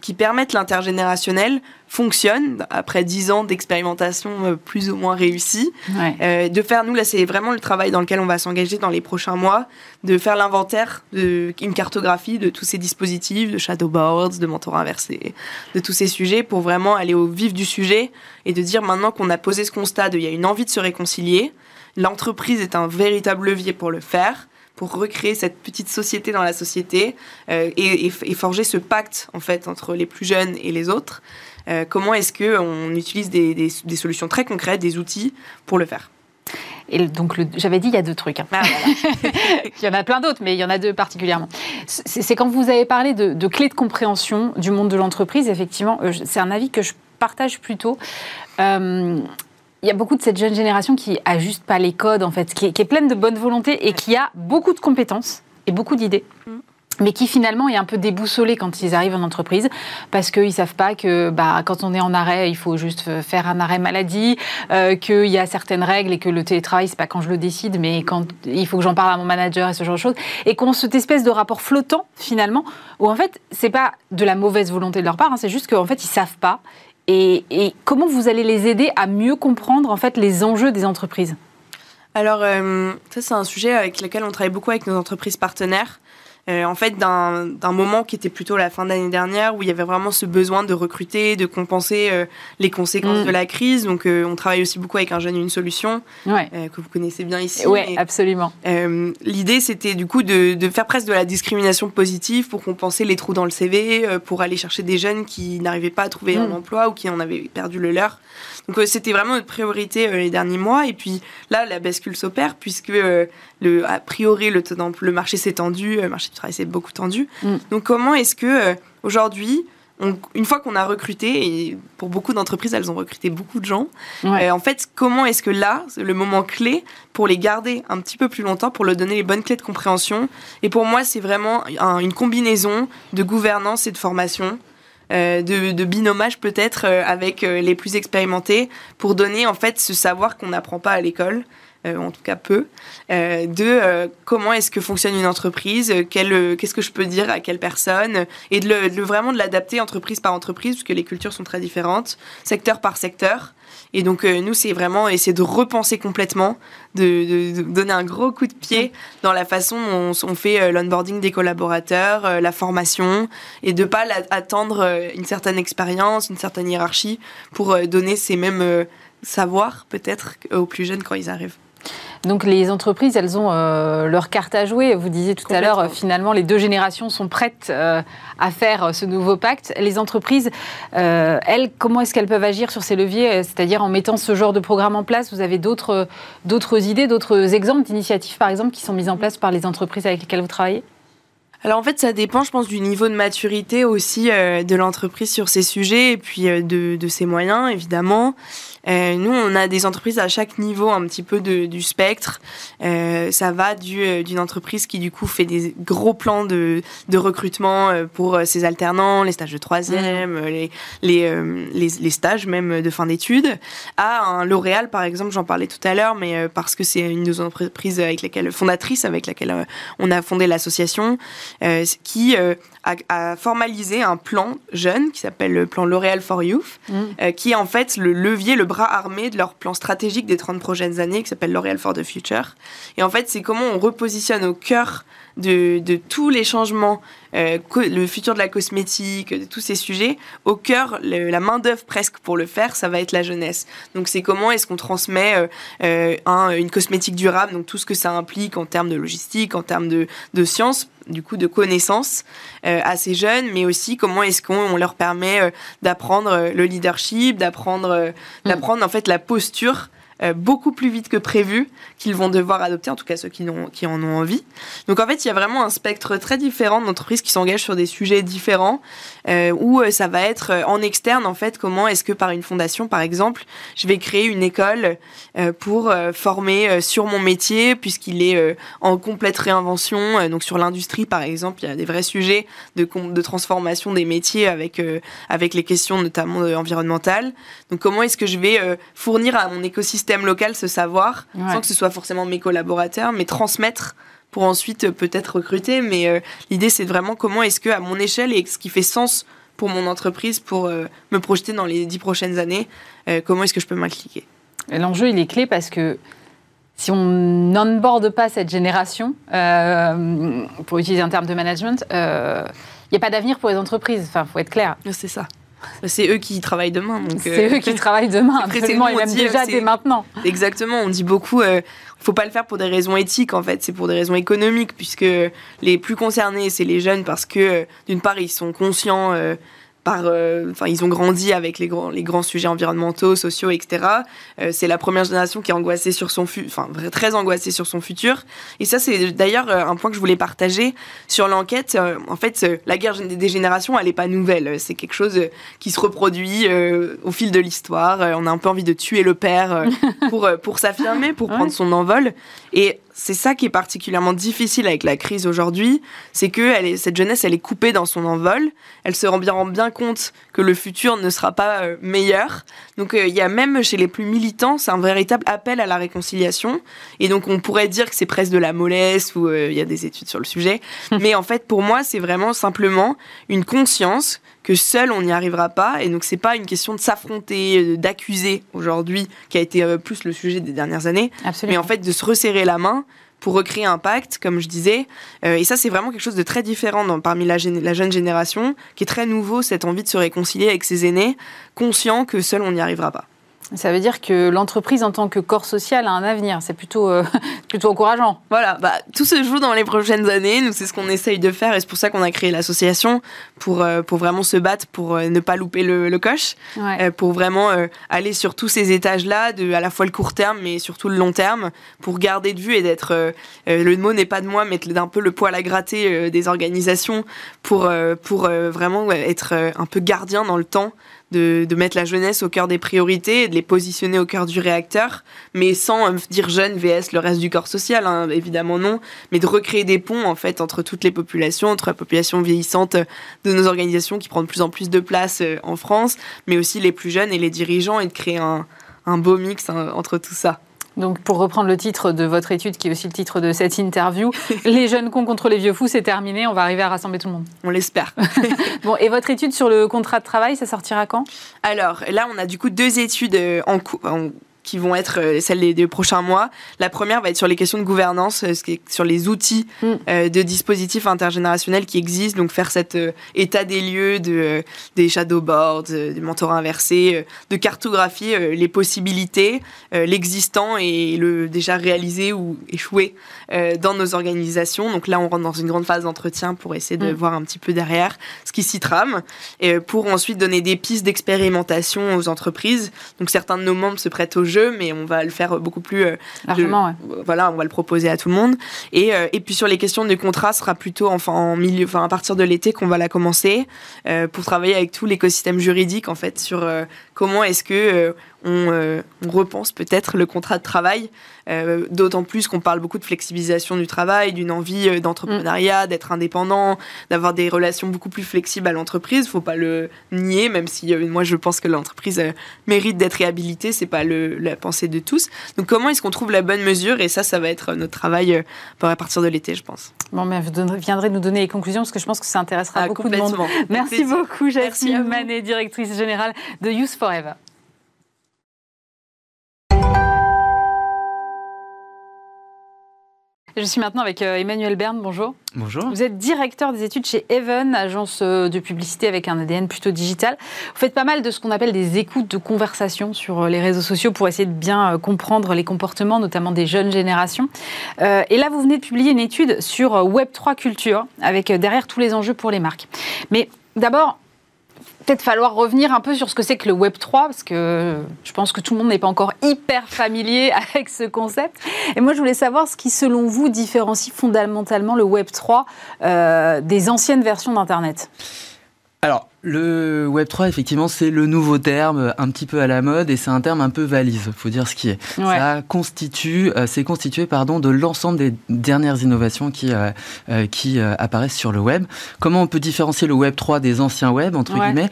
qui permettent l'intergénérationnel fonctionne après dix ans d'expérimentation euh, plus ou moins réussie. Euh, de faire, nous là, c'est vraiment le travail dans lequel on va s'engager dans les prochains mois, de faire l'inventaire, de, une cartographie de tous ces dispositifs, de shadow boards, de mentorat inversé, de tous ces sujets pour vraiment aller au vif du sujet et de dire maintenant qu'on a posé ce constat, il y a une envie de se réconcilier, l'entreprise est un véritable levier pour le faire pour recréer cette petite société dans la société euh, et, forger ce pacte en fait entre les plus jeunes et les autres. Euh, comment est-ce que on utilise des, solutions très concrètes, des outils pour le faire? Et donc, j'avais dit, il y a deux trucs. Hein. Ah, il y en a plein d'autres, mais il y en a deux particulièrement. C'est quand vous avez parlé de, clés de compréhension du monde de l'entreprise, effectivement, euh, c'est un avis que je partage plutôt il y a beaucoup de cette jeune génération qui ajuste pas les codes, en fait, qui est, pleine de bonne volonté et qui a beaucoup de compétences et beaucoup d'idées. Mm. mais qui finalement est un peu déboussolé quand ils arrivent en entreprise parce qu'ils savent pas que bah, quand on est en arrêt, il faut juste faire un arrêt maladie, euh, qu'il y a certaines règles et que le télétravail, c'est pas quand je le décide, mais quand il faut que j'en parle à mon manager et ce genre de choses. Et qu'on cette espèce de rapport flottant finalement, où en fait, c'est pas de la mauvaise volonté de leur part, hein, c'est juste qu'en fait, ils savent pas et, comment vous allez les aider à mieux comprendre en fait les enjeux des entreprises? Alors, euh, ça, c'est un sujet avec lequel on travaille beaucoup avec nos entreprises partenaires. Euh, en fait, d'un moment qui était plutôt la fin d'année dernière, où il y avait vraiment ce besoin de recruter, de compenser euh, les conséquences mm. de la crise. Donc, euh, on travaille aussi beaucoup avec un jeune une solution que vous connaissez bien ici. Oui, absolument. L'idée, c'était du coup de, de, faire presque de la discrimination positive pour compenser les trous dans le CV, pour aller chercher des jeunes qui n'arrivaient pas à trouver un mm. emploi ou qui en avaient perdu le leur. Donc, c'était vraiment notre priorité les derniers mois. Et puis là, la bascule s'opère puisque le, a priori le, le marché s'est tendu, le marché travail s'est beaucoup tendu. Mm. Donc comment est-ce que euh, aujourd'hui, une fois qu'on a recruté, et pour beaucoup d'entreprises, elles ont recruté beaucoup de gens, euh, en fait, comment est-ce que là, le moment clé pour les garder un petit peu plus longtemps, pour leur donner les bonnes clés de compréhension? Et pour moi, c'est vraiment une combinaison de gouvernance et de formation. Euh, de, de, binomage peut-être avec les plus expérimentés pour donner en fait ce savoir qu'on n'apprend pas à l'école euh, en tout cas peu, euh, de euh, comment est-ce que fonctionne une entreprise, qu'est-ce que je peux dire à quelle personne, et de, vraiment de l'adapter entreprise par entreprise, parce que les cultures sont très différentes, secteur par secteur. Et donc nous, c'est vraiment essayer de repenser complètement, de, donner un gros coup de pied dans la façon dont on, fait l'onboarding des collaborateurs, la formation, et de pas attendre une certaine expérience, une certaine hiérarchie pour donner ces mêmes savoirs peut-être aux plus jeunes quand ils arrivent. Donc les entreprises, elles ont euh, leur carte à jouer. Vous disiez tout à l'heure, finalement, les deux générations sont prêtes euh, à faire ce nouveau pacte. Les entreprises, euh, elles, comment est-ce qu'elles peuvent agir sur ces leviers C'est-à-dire en mettant ce genre de programme en place, vous avez d'autres idées, d'autres exemples d'initiatives, par exemple, qui sont mises en place par les entreprises avec lesquelles vous travaillez? Alors en fait, ça dépend, je pense, du niveau de maturité aussi de l'entreprise sur ces sujets et puis de, de, ses moyens, évidemment. Euh, nous, on a des entreprises à chaque niveau un petit peu de, du spectre. Euh, ça va euh, d'une entreprise qui du coup fait des gros plans de, de recrutement pour ses alternants, les stages de troisième, mmh. les, les, les, les, stages même de fin d'études, à un L'Oréal par exemple, j'en parlais tout à l'heure, mais parce que c'est une de nos entreprises avec laquelle fondatrice avec laquelle on a fondé l'association, qui a, formalisé un plan jeune qui s'appelle le plan L'Oréal for Youth, mmh. qui est en fait le levier, le bras armé de leur plan stratégique des 30 prochaines années qui s'appelle L'Oréal for the Future. Et en fait, c'est comment on repositionne au cœur de, de tous les changements, euh, le futur de la cosmétique, de tous ces sujets, au cœur, la main-d'œuvre presque pour le faire, ça va être la jeunesse. Donc c'est comment est-ce qu'on transmet euh, euh, un, une cosmétique durable, donc tout ce que ça implique en termes de logistique, en termes de, de sciences, du coup de connaissances euh, à ces jeunes, mais aussi comment est-ce qu'on leur permet euh, d'apprendre le leadership, d'apprendre, mm. d'apprendre en fait la posture euh, beaucoup plus vite que prévu qu'ils vont devoir adopter, en tout cas ceux qui, en ont envie. Donc en fait, il y a vraiment un spectre très différent d'entreprises qui s'engagent sur des sujets différents, euh, où euh, ça va être en externe, en fait, comment est-ce que par une fondation, par exemple, je vais créer une école pour former sur mon métier, puisqu'il est en complète réinvention. donc sur l'industrie, par exemple, il y a des vrais sujets de, de transformation des métiers avec, avec les questions notamment environnementales. Donc comment est-ce que je vais fournir à mon écosystème local ce savoir, sans que ce soit forcément mes collaborateurs, mais transmettre pour ensuite euh, peut-être recruter. Mais euh, l'idée, c'est vraiment comment est-ce que, à mon échelle, et ce qui fait sens pour mon entreprise, pour euh, me projeter dans les dix prochaines années, comment est-ce que je peux m'impliquer? L'enjeu, il est clé parce que si on n'onboarde pas cette génération, pour utiliser un terme de management, il n'y a pas d'avenir pour les entreprises. Enfin, faut être clair. C'est ça. C'est eux qui travaillent demain. C'est eux qui travaillent demain, absolument, et même déjà dès maintenant. Exactement, on dit beaucoup, il euh, ne faut pas le faire pour des raisons éthiques, en fait, c'est pour des raisons économiques, puisque les plus concernés, c'est les jeunes, parce que, euh, d'une part, ils sont conscients euh, enfin, ils ont grandi avec les grands, les grands sujets environnementaux, sociaux, etc. Euh, c'est la première génération qui est angoissée sur son enfin, très angoissée sur son futur. Et ça, c'est d'ailleurs euh, un point que je voulais partager sur l'enquête. en fait, la guerre des générations, elle n'est pas nouvelle. C'est quelque chose qui se reproduit au fil de l'histoire. on a un peu envie de tuer le père pour, pour s'affirmer, pour prendre son envol. Et c'est ça qui est particulièrement difficile avec la crise aujourd'hui, c'est que elle est, cette jeunesse, elle est coupée dans son envol. Elle se rend bien, rend bien compte que le futur ne sera pas euh, meilleur. Donc euh, il y a même chez les plus militants, c'est un véritable appel à la réconciliation. Et donc on pourrait dire que c'est presque de la mollesse ou euh, il y a des études sur le sujet. Mais en fait, pour moi, c'est vraiment simplement une conscience que seul on n'y arrivera pas. Et donc c'est pas une question de s'affronter, d'accuser aujourd'hui, qui a été plus le sujet des dernières années, mais en fait de se resserrer la main pour recréer un pacte, comme je disais. Euh, et ça, c'est vraiment quelque chose de très différent dans, parmi la, la, jeune génération, qui est très nouveau, cette envie de se réconcilier avec ses aînés, conscient que seul on n'y arrivera pas. Ça veut dire que l'entreprise en tant que corps social a un avenir. C'est plutôt, euh, plutôt encourageant. Voilà, bah, tout se joue dans les prochaines années. Nous, c'est ce qu'on essaye de faire et c'est pour ça qu'on a créé l'association pour, euh, pour vraiment se battre, pour euh, ne pas louper le, le coche, pour vraiment aller sur tous ces étages-là, de à la fois le court terme mais surtout le long terme, pour garder de vue et d'être. le mot n'est pas de moi, mais d'un peu le poil à gratter des organisations pour, pour vraiment être un peu gardien dans le temps de, mettre la jeunesse au cœur des priorités de les positionner au cœur du réacteur, mais sans euh, dire jeune vs le reste du corps social, hein, évidemment non, mais de recréer des ponts en fait entre toutes les populations, entre la population vieillissante de nos organisations qui prend de plus en plus de place euh, en France, mais aussi les plus jeunes et les dirigeants et de créer un, beau mix hein, entre tout ça. Donc, pour reprendre le titre de votre étude, qui est aussi le titre de cette interview, les jeunes cons contre les vieux fous, c'est terminé. On va arriver à rassembler tout le monde. On l'espère. bon, et votre étude sur le contrat de travail, ça sortira quand? Alors, là, on a du coup deux études euh, en cours qui vont être euh, celles des, des, prochains mois. La première va être sur les questions de gouvernance, euh, sur les outils mm. euh, de dispositifs intergénérationnels qui existent, donc faire cet état des lieux de, des shadow boards, des mentorats inversés, de cartographier les possibilités, l'existant et le déjà réalisé ou échoué dans nos organisations. Donc là, on rentre dans une grande phase d'entretien pour essayer de mm. voir un petit peu derrière ce qui s'y trame, et pour ensuite donner des pistes d'expérimentation aux entreprises. Donc certains de nos membres se prêtent au jeu mais on va le faire beaucoup plus euh, largement. Voilà, on va le proposer à tout le monde. Et, euh, et puis sur les questions de contrat, ce sera plutôt enfin en milieu, enfin à partir de l'été qu'on va la commencer euh, pour travailler avec tout l'écosystème juridique en fait sur comment est-ce que on, on repense peut-être le contrat de travail euh, d'autant plus qu'on parle beaucoup de flexibilisation du travail, d'une envie euh, d'entrepreneuriat, mm. d'être indépendant, d'avoir des relations beaucoup plus flexibles à l'entreprise. Faut pas le nier, même si euh, moi je pense que l'entreprise mérite d'être réhabilitée. C'est pas le, la pensée de tous. Donc comment est-ce qu'on trouve la bonne mesure? Et ça, ça va être notre travail à partir de l'été, je pense. Bon, mais vous viendrez nous donner les conclusions parce que je pense que ça intéressera ah, beaucoup de monde. Merci beaucoup, Jasmine Manet, directrice générale de Youth Forever. Je suis maintenant avec euh, Emmanuel Berne, bonjour. Bonjour. Vous êtes directeur des études chez Even, agence euh, de publicité avec un ADN plutôt digital. Vous faites pas mal de ce qu'on appelle des écoutes de conversation sur euh, les réseaux sociaux pour essayer de bien comprendre les comportements, notamment des jeunes générations. Et là, vous venez de publier une étude sur Web3 Culture, avec derrière tous les enjeux pour les marques. Mais d'abord, peut-être falloir revenir un peu sur ce que c'est que le Web 3, parce que je pense que tout le monde n'est pas encore hyper familier avec ce concept. Et moi, je voulais savoir ce qui, selon vous, différencie fondamentalement le Web 3 euh, des anciennes versions d'Internet. Alors, le Web3, effectivement, c'est le nouveau terme, un petit peu à la mode, et c'est un terme un peu valise, il faut dire ce qui est. Ça constitue, euh, c'est constitué pardon, de l'ensemble des dernières innovations qui, euh, euh, qui apparaissent sur le web. Comment on peut différencier le Web3 des anciens web, entre guillemets?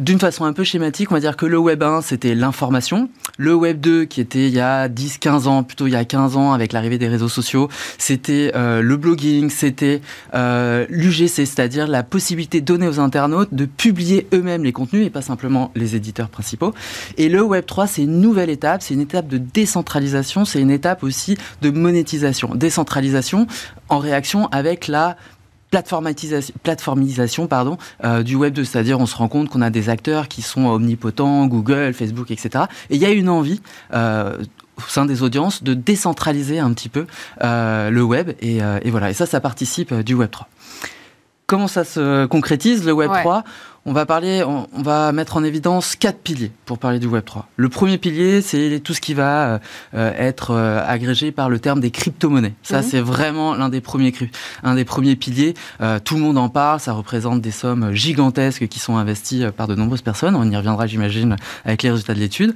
D'une façon un peu schématique, on va dire que le Web 1, c'était l'information. Le Web 2, qui était il y a 10, 15 ans, plutôt il y a 15 ans, avec l'arrivée des réseaux sociaux, c'était euh, le blogging, c'était euh, l'UGC, c'est-à-dire la possibilité donnée aux internautes de publier eux-mêmes les contenus et pas simplement les éditeurs principaux. Et le Web 3, c'est une nouvelle étape, c'est une étape de décentralisation, c'est une étape aussi de monétisation. Décentralisation en réaction avec la plateformisation, pardon, euh, du Web 2. C'est-à-dire, on se rend compte qu'on a des acteurs qui sont omnipotents, Google, Facebook, etc. Et il y a une envie euh, au sein des audiences de décentraliser un petit peu euh, le web. Et, voilà. Et ça, ça participe du Web 3. Comment ça se concrétise, le Web 3 on va parler, on, va mettre en évidence quatre piliers pour parler du Web 3. Le premier pilier, c'est tout ce qui va euh, être euh, agrégé par le terme des crypto-monnaies. Ça, mhm. c'est vraiment l'un des premiers un des premiers piliers. Euh, tout le monde en parle. Ça représente des sommes gigantesques qui sont investies par de nombreuses personnes. On y reviendra, j'imagine, avec les résultats de l'étude.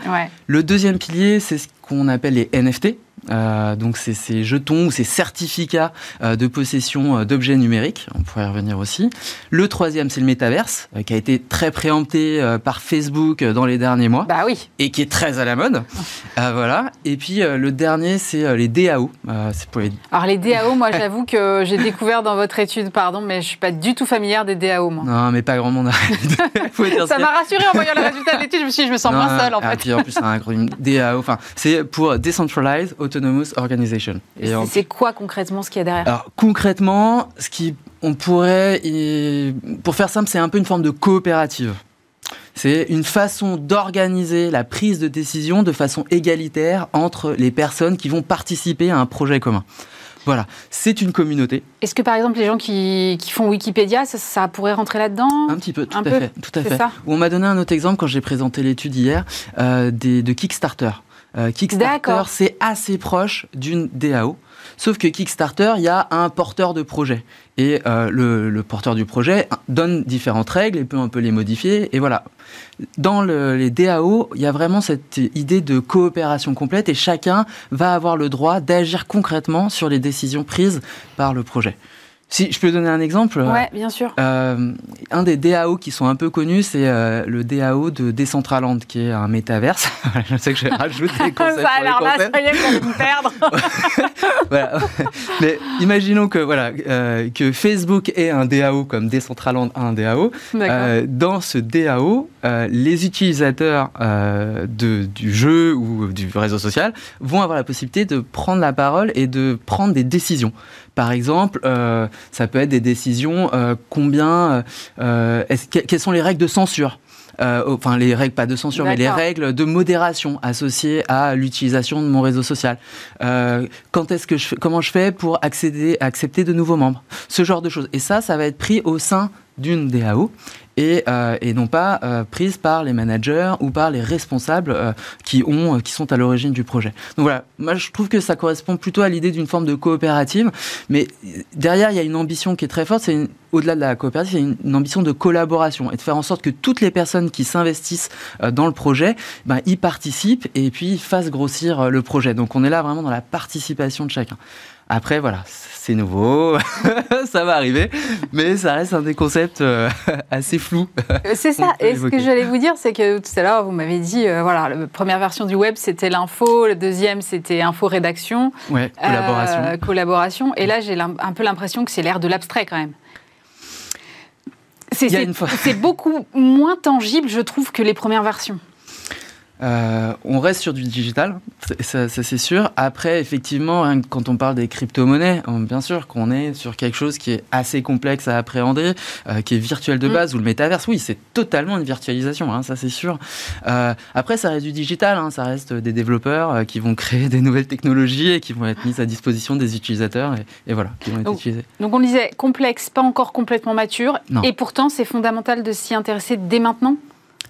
Le deuxième pilier, c'est ce qu'on appelle les NFT. Euh, donc c'est ces jetons ou ces certificats euh, de possession euh, d'objets numériques. On pourrait y revenir aussi. Le troisième, c'est le métaverse, qui a été très préempté par Facebook dans les derniers mois. Bah oui. Et qui est très à la mode. voilà. Et puis le dernier, c'est les DAO. Pour les... Alors les DAO, moi j'avoue que j'ai découvert dans votre étude, pardon, mais je suis pas du tout familière des DAO. Moi. Non, mais pas grand monde. ça m'a rassuré en voyant le résultat de l'étude. Je me suis dit, je me sens moins seule en fait. Et puis en plus, c'est un acronyme DAO. Enfin, c'est pour Decentralized Autonomous Organization. Et c'est quoi concrètement ce qu'il y a derrière? Alors concrètement, ce qui on pourrait, pour faire simple, c'est un peu une forme de coopérative. C'est une façon d'organiser la prise de décision de façon égalitaire entre les personnes qui vont participer à un projet commun. Voilà, c'est une communauté. Est-ce que par exemple les gens qui, font Wikipédia, ça, pourrait rentrer là-dedans? Un petit peu, tout à fait, tout à fait. On m'a donné un autre exemple quand j'ai présenté l'étude hier euh, des, de Kickstarter. Euh, Kickstarter, c'est assez proche d'une DAO. Sauf que Kickstarter, il y a un porteur de projet. Et euh, le, porteur du projet donne différentes règles et peut un peu les modifier. Et voilà. Dans les DAO, il y a vraiment cette idée de coopération complète et chacun va avoir le droit d'agir concrètement sur les décisions prises par le projet. Si je peux donner un exemple. Ouais, bien sûr. Euh, un des DAO qui sont un peu connus, c'est euh, le DAO de Decentraland, qui est un métaverse. je sais que je rajoute des concepts. ça a l'air là, ça y est, qu'on me perdre. voilà. Mais imaginons que voilà euh, que Facebook ait un DAO comme Decentraland a un DAO. Euh, dans ce DAO, euh, les utilisateurs de, du jeu ou du réseau social vont avoir la possibilité de prendre la parole et de prendre des décisions. Par exemple, euh, ça peut être des décisions, euh, combien, euh, quelles sont les règles de censure? Enfin les règles pas de censure, mais les règles de modération associées à l'utilisation de mon réseau social. quand est-ce que je, comment je fais pour accéder, accepter de nouveaux membres, ce genre de choses. Et ça, ça va être pris au sein d'une DAO et, euh, et, non pas euh, prise par les managers ou par les responsables euh, qui, ont, qui sont à l'origine du projet. Donc voilà, moi je trouve que ça correspond plutôt à l'idée d'une forme de coopérative, mais derrière il y a une ambition qui est très forte, c'est au-delà de la coopérative, c'est une, ambition de collaboration et de faire en sorte que toutes les personnes qui s'investissent dans le projet ben, y participent et puis fassent grossir le projet. Donc on est là vraiment dans la participation de chacun. Après, voilà, c'est nouveau, ça va arriver, mais ça reste un des concepts euh, assez flous. Euh, c'est ça. Et ce que j'allais vous dire, c'est que tout à l'heure, vous m'avez dit, euh, voilà, la première version du web, c'était l'info, la deuxième, c'était info-rédaction. Ouais, collaboration. collaboration. Et là, j'ai un peu l'impression que c'est l'ère de l'abstrait quand même. C'est beaucoup moins tangible, je trouve, que les premières versions. Euh, on reste sur du digital, ça, c'est sûr. Après, effectivement, hein, quand on parle des crypto-monnaies, bien sûr qu'on est sur quelque chose qui est assez complexe à appréhender, euh, qui est virtuel de mm. base, ou le métaverse, oui, c'est totalement une virtualisation, hein, ça c'est sûr. Euh, après, ça reste du digital, hein, ça reste des développeurs qui vont créer des nouvelles technologies et qui vont être mises à disposition des utilisateurs, et, voilà, qui vont être donc, utilisées. Donc on disait complexe, pas encore complètement mature, et pourtant c'est fondamental de s'y intéresser dès maintenant?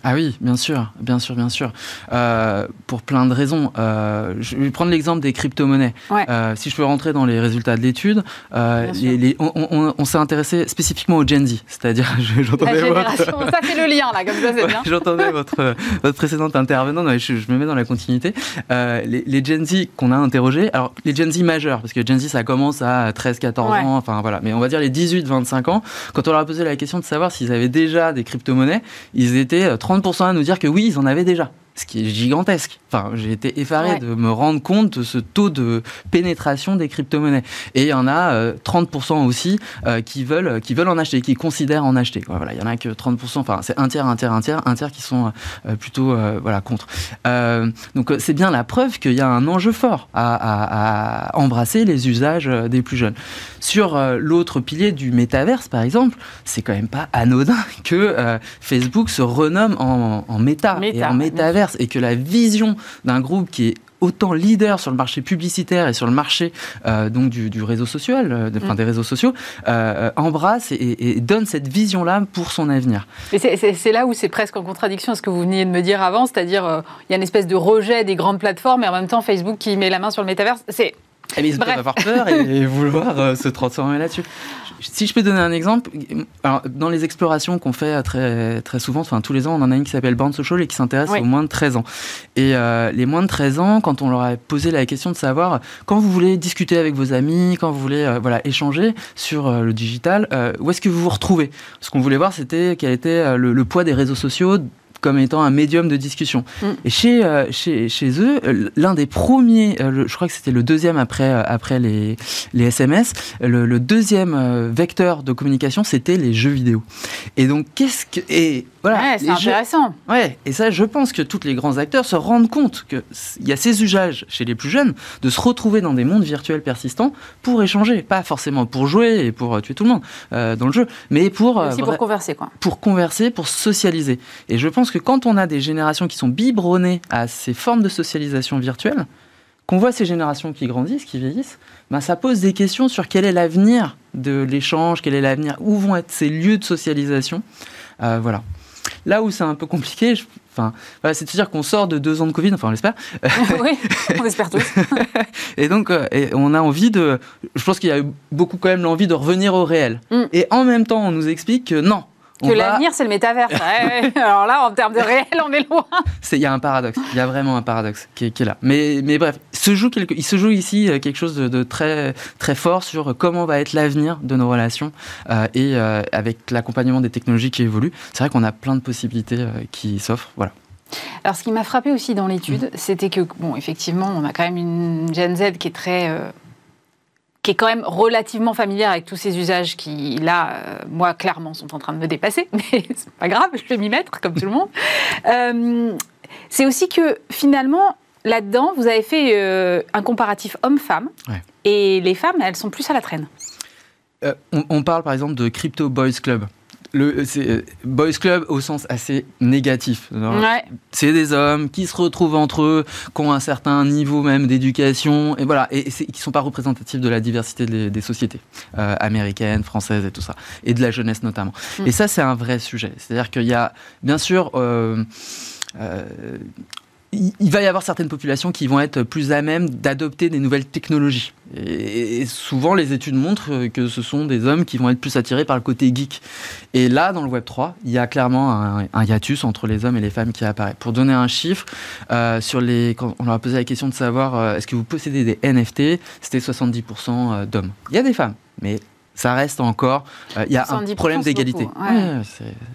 Ah oui, bien sûr, bien sûr, bien sûr. Euh, pour plein de raisons. Euh, je vais prendre l'exemple des crypto-monnaies. Euh, si je peux rentrer dans les résultats de l'étude, on, s'est intéressé spécifiquement au Gen Z, c'est-à-dire j'entendais votre... ça fait le lien là, comme ça c'est bien. j'entendais votre votre précédente intervenante, je, je, me mets dans la continuité. les, les Gen Z qu'on a interrogés, alors les Gen Z majeurs, parce que Gen Z ça commence à 13-14 ans, enfin voilà, mais on va dire les 18-25 ans. Quand on leur a posé la question de savoir s'ils avaient déjà des crypto-monnaies, ils étaient 30% à nous dire que oui, ils en avaient déjà ce qui est gigantesque. Enfin, j'ai été effaré de me rendre compte de ce taux de pénétration des crypto-monnaies. Et il y en a 30% euh, aussi euh, qui, veulent, qui veulent en acheter, qui considèrent en acheter. Voilà, il y en a que 30%, enfin, c'est un tiers, un tiers, un tiers, un tiers qui sont euh, plutôt voilà, contre. donc, c'est bien la preuve qu'il y a un enjeu fort à, à embrasser les usages des plus jeunes. Sur l'autre pilier du métaverse, par exemple, c'est quand même pas anodin que Facebook se renomme en, en méta, et en métaverse et que la vision d'un groupe qui est autant leader sur le marché publicitaire et sur le marché euh, donc du, réseau social, euh, mm. des réseaux sociaux, euh, embrasse et, donne cette vision-là pour son avenir. Et c'est là où c'est presque en contradiction à ce que vous veniez de me dire avant, c'est-à-dire il y a une espèce de rejet des grandes plateformes et en même temps Facebook qui met la main sur le métaverse. C'est eh ils peuvent avoir peur et, vouloir se transformer là-dessus. Si je peux donner un exemple, alors, dans les explorations qu'on fait très, très souvent, enfin tous les ans, on en a une qui s'appelle Born Social et qui s'intéresse aux moins de 13 ans. Et euh, les moins de 13 ans, quand on leur a posé la question de savoir quand vous voulez discuter avec vos amis, quand vous voulez euh, voilà, échanger sur euh, le digital, où est-ce que vous vous retrouvez? Ce qu'on voulait voir, c'était quel était le poids des réseaux sociaux comme étant un médium de discussion. Mm. Et chez, euh, chez, chez, eux, euh, l'un des premiers, euh, je crois que c'était le deuxième après, après les, les SMS, le, deuxième vecteur de communication, c'était les jeux vidéo. Et donc, qu'est-ce que. Et voilà, c'est intéressant. Ouais, et ça, je pense que tous les grands acteurs se rendent compte qu'il y a ces usages chez les plus jeunes de se retrouver dans des mondes virtuels persistants pour échanger, pas forcément pour jouer et pour tuer tout le monde dans le jeu, mais pour. aussi pour converser, quoi. Pour converser, pour socialiser. Et je pense que quand on a des générations qui sont biberonnées à ces formes de socialisation virtuelle, qu'on voit ces générations qui grandissent, qui vieillissent, ben ça pose des questions sur quel est l'avenir de l'échange, quel est l'avenir, où vont être ces lieux de socialisation. Euh, voilà. Là où c'est un peu compliqué, enfin, c'est de se dire qu'on sort de deux ans de Covid, enfin on l'espère. oui, on espère tous. et donc, euh, et on a envie de. Je pense qu'il y a eu beaucoup quand même l'envie de revenir au réel. Mm. Et en même temps, on nous explique que non, que l'avenir, c'est le métavers. Alors là, en termes de réel, on est loin. Il y a un paradoxe. Il y a vraiment un paradoxe qui est, là. Mais, mais bref, il se, joue quelque, il se joue ici euh, quelque chose de, très, très fort sur comment va être l'avenir de nos relations euh, et euh, avec l'accompagnement des technologies qui évoluent. C'est vrai qu'on a plein de possibilités qui s'offrent. Voilà. Alors, ce qui m'a frappé aussi dans l'étude, mmh. c'était que, bon, effectivement, on a quand même une Gen Z qui est très qui est quand même relativement familière avec tous ces usages qui, là, euh, moi, clairement, sont en train de me dépasser, mais c'est pas grave, je vais m'y mettre, comme tout le monde. Euh, c'est aussi que, finalement, là-dedans, vous avez fait euh, un comparatif homme-femme, et les femmes, elles sont plus à la traîne. On, on, parle, par exemple, de Crypto Boys Club le euh, boys club au sens assez négatif. C'est des hommes qui se retrouvent entre eux, qui ont un certain niveau même d'éducation, et voilà, et, qui qui sont pas représentatifs de la diversité des, sociétés euh, américaines, françaises et tout ça, et de la jeunesse notamment. Mm. Et ça, c'est un vrai sujet. C'est-à-dire qu'il y a, bien sûr. Euh, il va y avoir certaines populations qui vont être plus à même d'adopter des nouvelles technologies. Et souvent, les études montrent que ce sont des hommes qui vont être plus attirés par le côté geek. Et là, dans le Web 3, il y a clairement un, hiatus entre les hommes et les femmes qui apparaît. Pour donner un chiffre, euh, quand on leur a posé la question de savoir euh, est-ce que vous possédez des NFT, c'était 70% euh, d'hommes. Il y a des femmes, mais ça reste encore. Euh, il y a un problème d'égalité.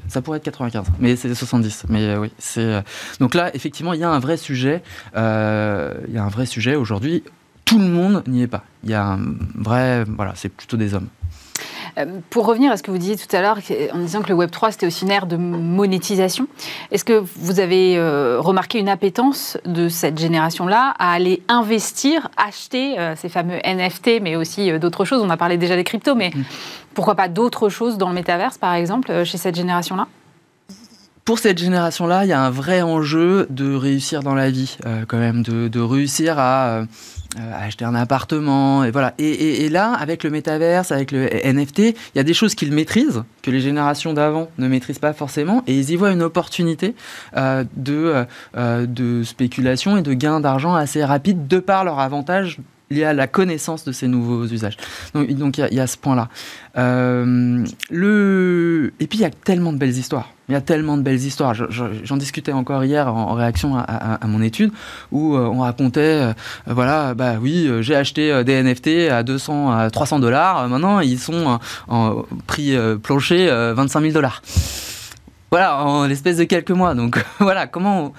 ça pourrait être 95, mais c'est 70. Mais euh, oui, c'est. Euh, donc là, effectivement, il y a un vrai sujet. il y a un vrai sujet aujourd'hui. Tout le monde n'y est pas. Il y a un vrai. Voilà, c'est plutôt des hommes. Pour revenir à ce que vous disiez tout à l'heure, en disant que le Web 3 c'était aussi une ère de monétisation, est-ce que vous avez remarqué une appétence de cette génération-là à aller investir, acheter ces fameux NFT, mais aussi d'autres choses? On a parlé déjà des cryptos, mais mm. pourquoi pas d'autres choses dans le métaverse, par exemple, chez cette génération-là? Pour cette génération-là, il y a un vrai enjeu de réussir dans la vie, euh, quand même, de, réussir euh, à, acheter un appartement, et voilà. Et, là, avec le métaverse, avec le NFT, il y a des choses qu'ils maîtrisent que les générations d'avant ne maîtrisent pas forcément, et ils y voient une opportunité euh, de, de spéculation et de gain d'argent assez rapide de par leur avantage lié à la connaissance de ces nouveaux usages. Donc il y, a ce point-là. Euh, le... Et puis il y a tellement de belles histoires. Il y a tellement de belles histoires. J'en discutais encore hier en, réaction à, mon étude où euh, on racontait, euh, voilà, bah oui, j'ai acheté des NFT à 200, à 300 dollars. Maintenant, ils sont en, prix plancher 25 000 dollars. Voilà, en l'espèce de quelques mois. Donc voilà, comment,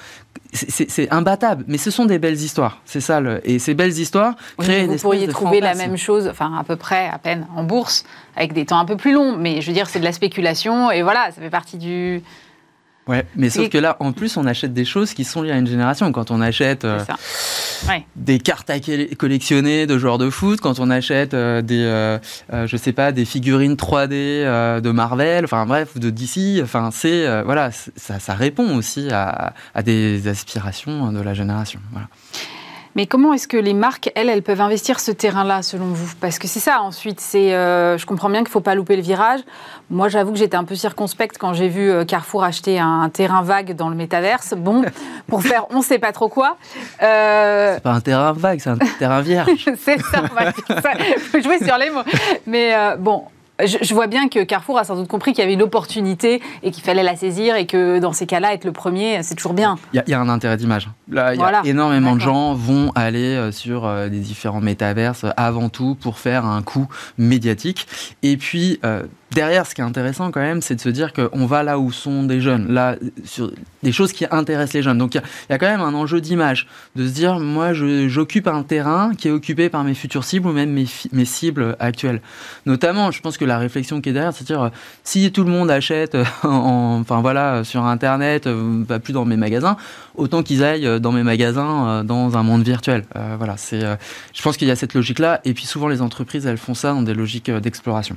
c'est imbattable, mais ce sont des belles histoires. C'est ça, le, et ces belles histoires créent Vous pourriez trouver la même chose, enfin à peu près, à peine, en bourse, avec des temps un peu plus longs. Mais je veux dire, c'est de la spéculation, et voilà, ça fait partie du, Ouais, mais sauf que là, en plus, on achète des choses qui sont liées à une génération. Quand on achète euh, des cartes à collectionner de joueurs de foot, quand on achète euh, des, euh, je sais pas, des figurines 3D de Marvel, enfin bref, de DC, enfin c'est, voilà, ça, ça, répond aussi à, à, des aspirations de la génération. Voilà. Mais comment est-ce que les marques, elles, elles peuvent investir ce terrain-là, selon vous? Parce que c'est ça, ensuite, c'est, euh, je comprends bien qu'il ne faut pas louper le virage. Moi, j'avoue que j'étais un peu circonspecte quand j'ai vu euh, Carrefour acheter un, terrain vague dans le métaverse. Bon, pour faire on ne sait pas trop quoi. Euh... C'est pas un terrain vague, c'est un terrain vierge. c'est ça, il faut jouer sur les mots. Mais euh, bon, je, vois bien que Carrefour a sans doute compris qu'il y avait une opportunité et qu'il fallait la saisir et que dans ces cas-là, être le premier, c'est toujours bien. Il y, a un intérêt d'image. Là, il y a énormément de gens vont aller euh, sur euh, des différents métaverses avant tout pour faire un coup médiatique. Et puis, euh, derrière, ce qui est intéressant quand même, c'est de se dire qu'on va là où sont des jeunes, là, sur des choses qui intéressent les jeunes. Donc il y, a quand même un enjeu d'image, de se dire, moi, j'occupe un terrain qui est occupé par mes futures cibles ou même mes, mes, cibles actuelles. Notamment, je pense que la réflexion qui est derrière, c'est de dire, euh, si tout le monde achète, euh, enfin voilà, sur Internet, euh, pas plus dans mes magasins, autant qu'ils aillent dans mes magasins dans un monde virtuel. voilà, c'est, je pense qu'il y a cette logique-là. Et puis souvent, les entreprises, elles font ça dans des logiques d'exploration.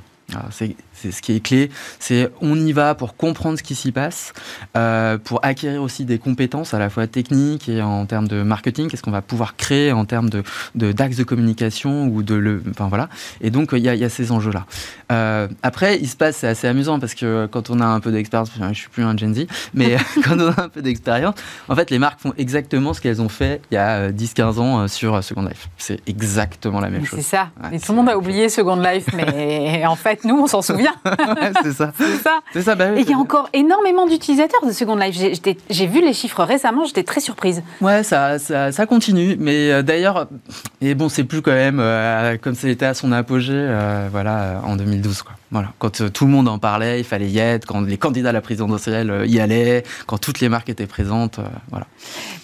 C'est ce qui est clé, c'est on y va pour comprendre ce qui s'y passe, euh, pour acquérir aussi des compétences à la fois techniques et en termes de marketing, qu'est-ce qu'on va pouvoir créer en termes de d'axes de, communication ou de le, enfin voilà. Et donc il y a, y a, ces enjeux-là. Euh, après, il se passe, c'est assez amusant parce que quand on a un peu d'expérience, je suis plus un Gen Z, mais quand on a un peu d'expérience, en fait les marques font exactement ce qu'elles ont fait il y a 10-15 euh, ans sur Second Life. C'est exactement la même chose. C'est ça. et tout le monde a oublié Second Life, mais en fait nous on s'en souvient. c'est ça. c'est ça. Bah et il y a encore énormément d'utilisateurs de Second Life. J'ai vu les chiffres récemment, j'étais très surprise. Ouais, ça, ça, continue. Mais euh, d'ailleurs, et bon, c'est plus quand même euh, comme c'était à son apogée, euh, voilà, en 2012. Quoi. Voilà, quand tout le monde en parlait, il fallait y être, quand les candidats à la présidentielle y allaient, quand toutes les marques étaient présentes, voilà.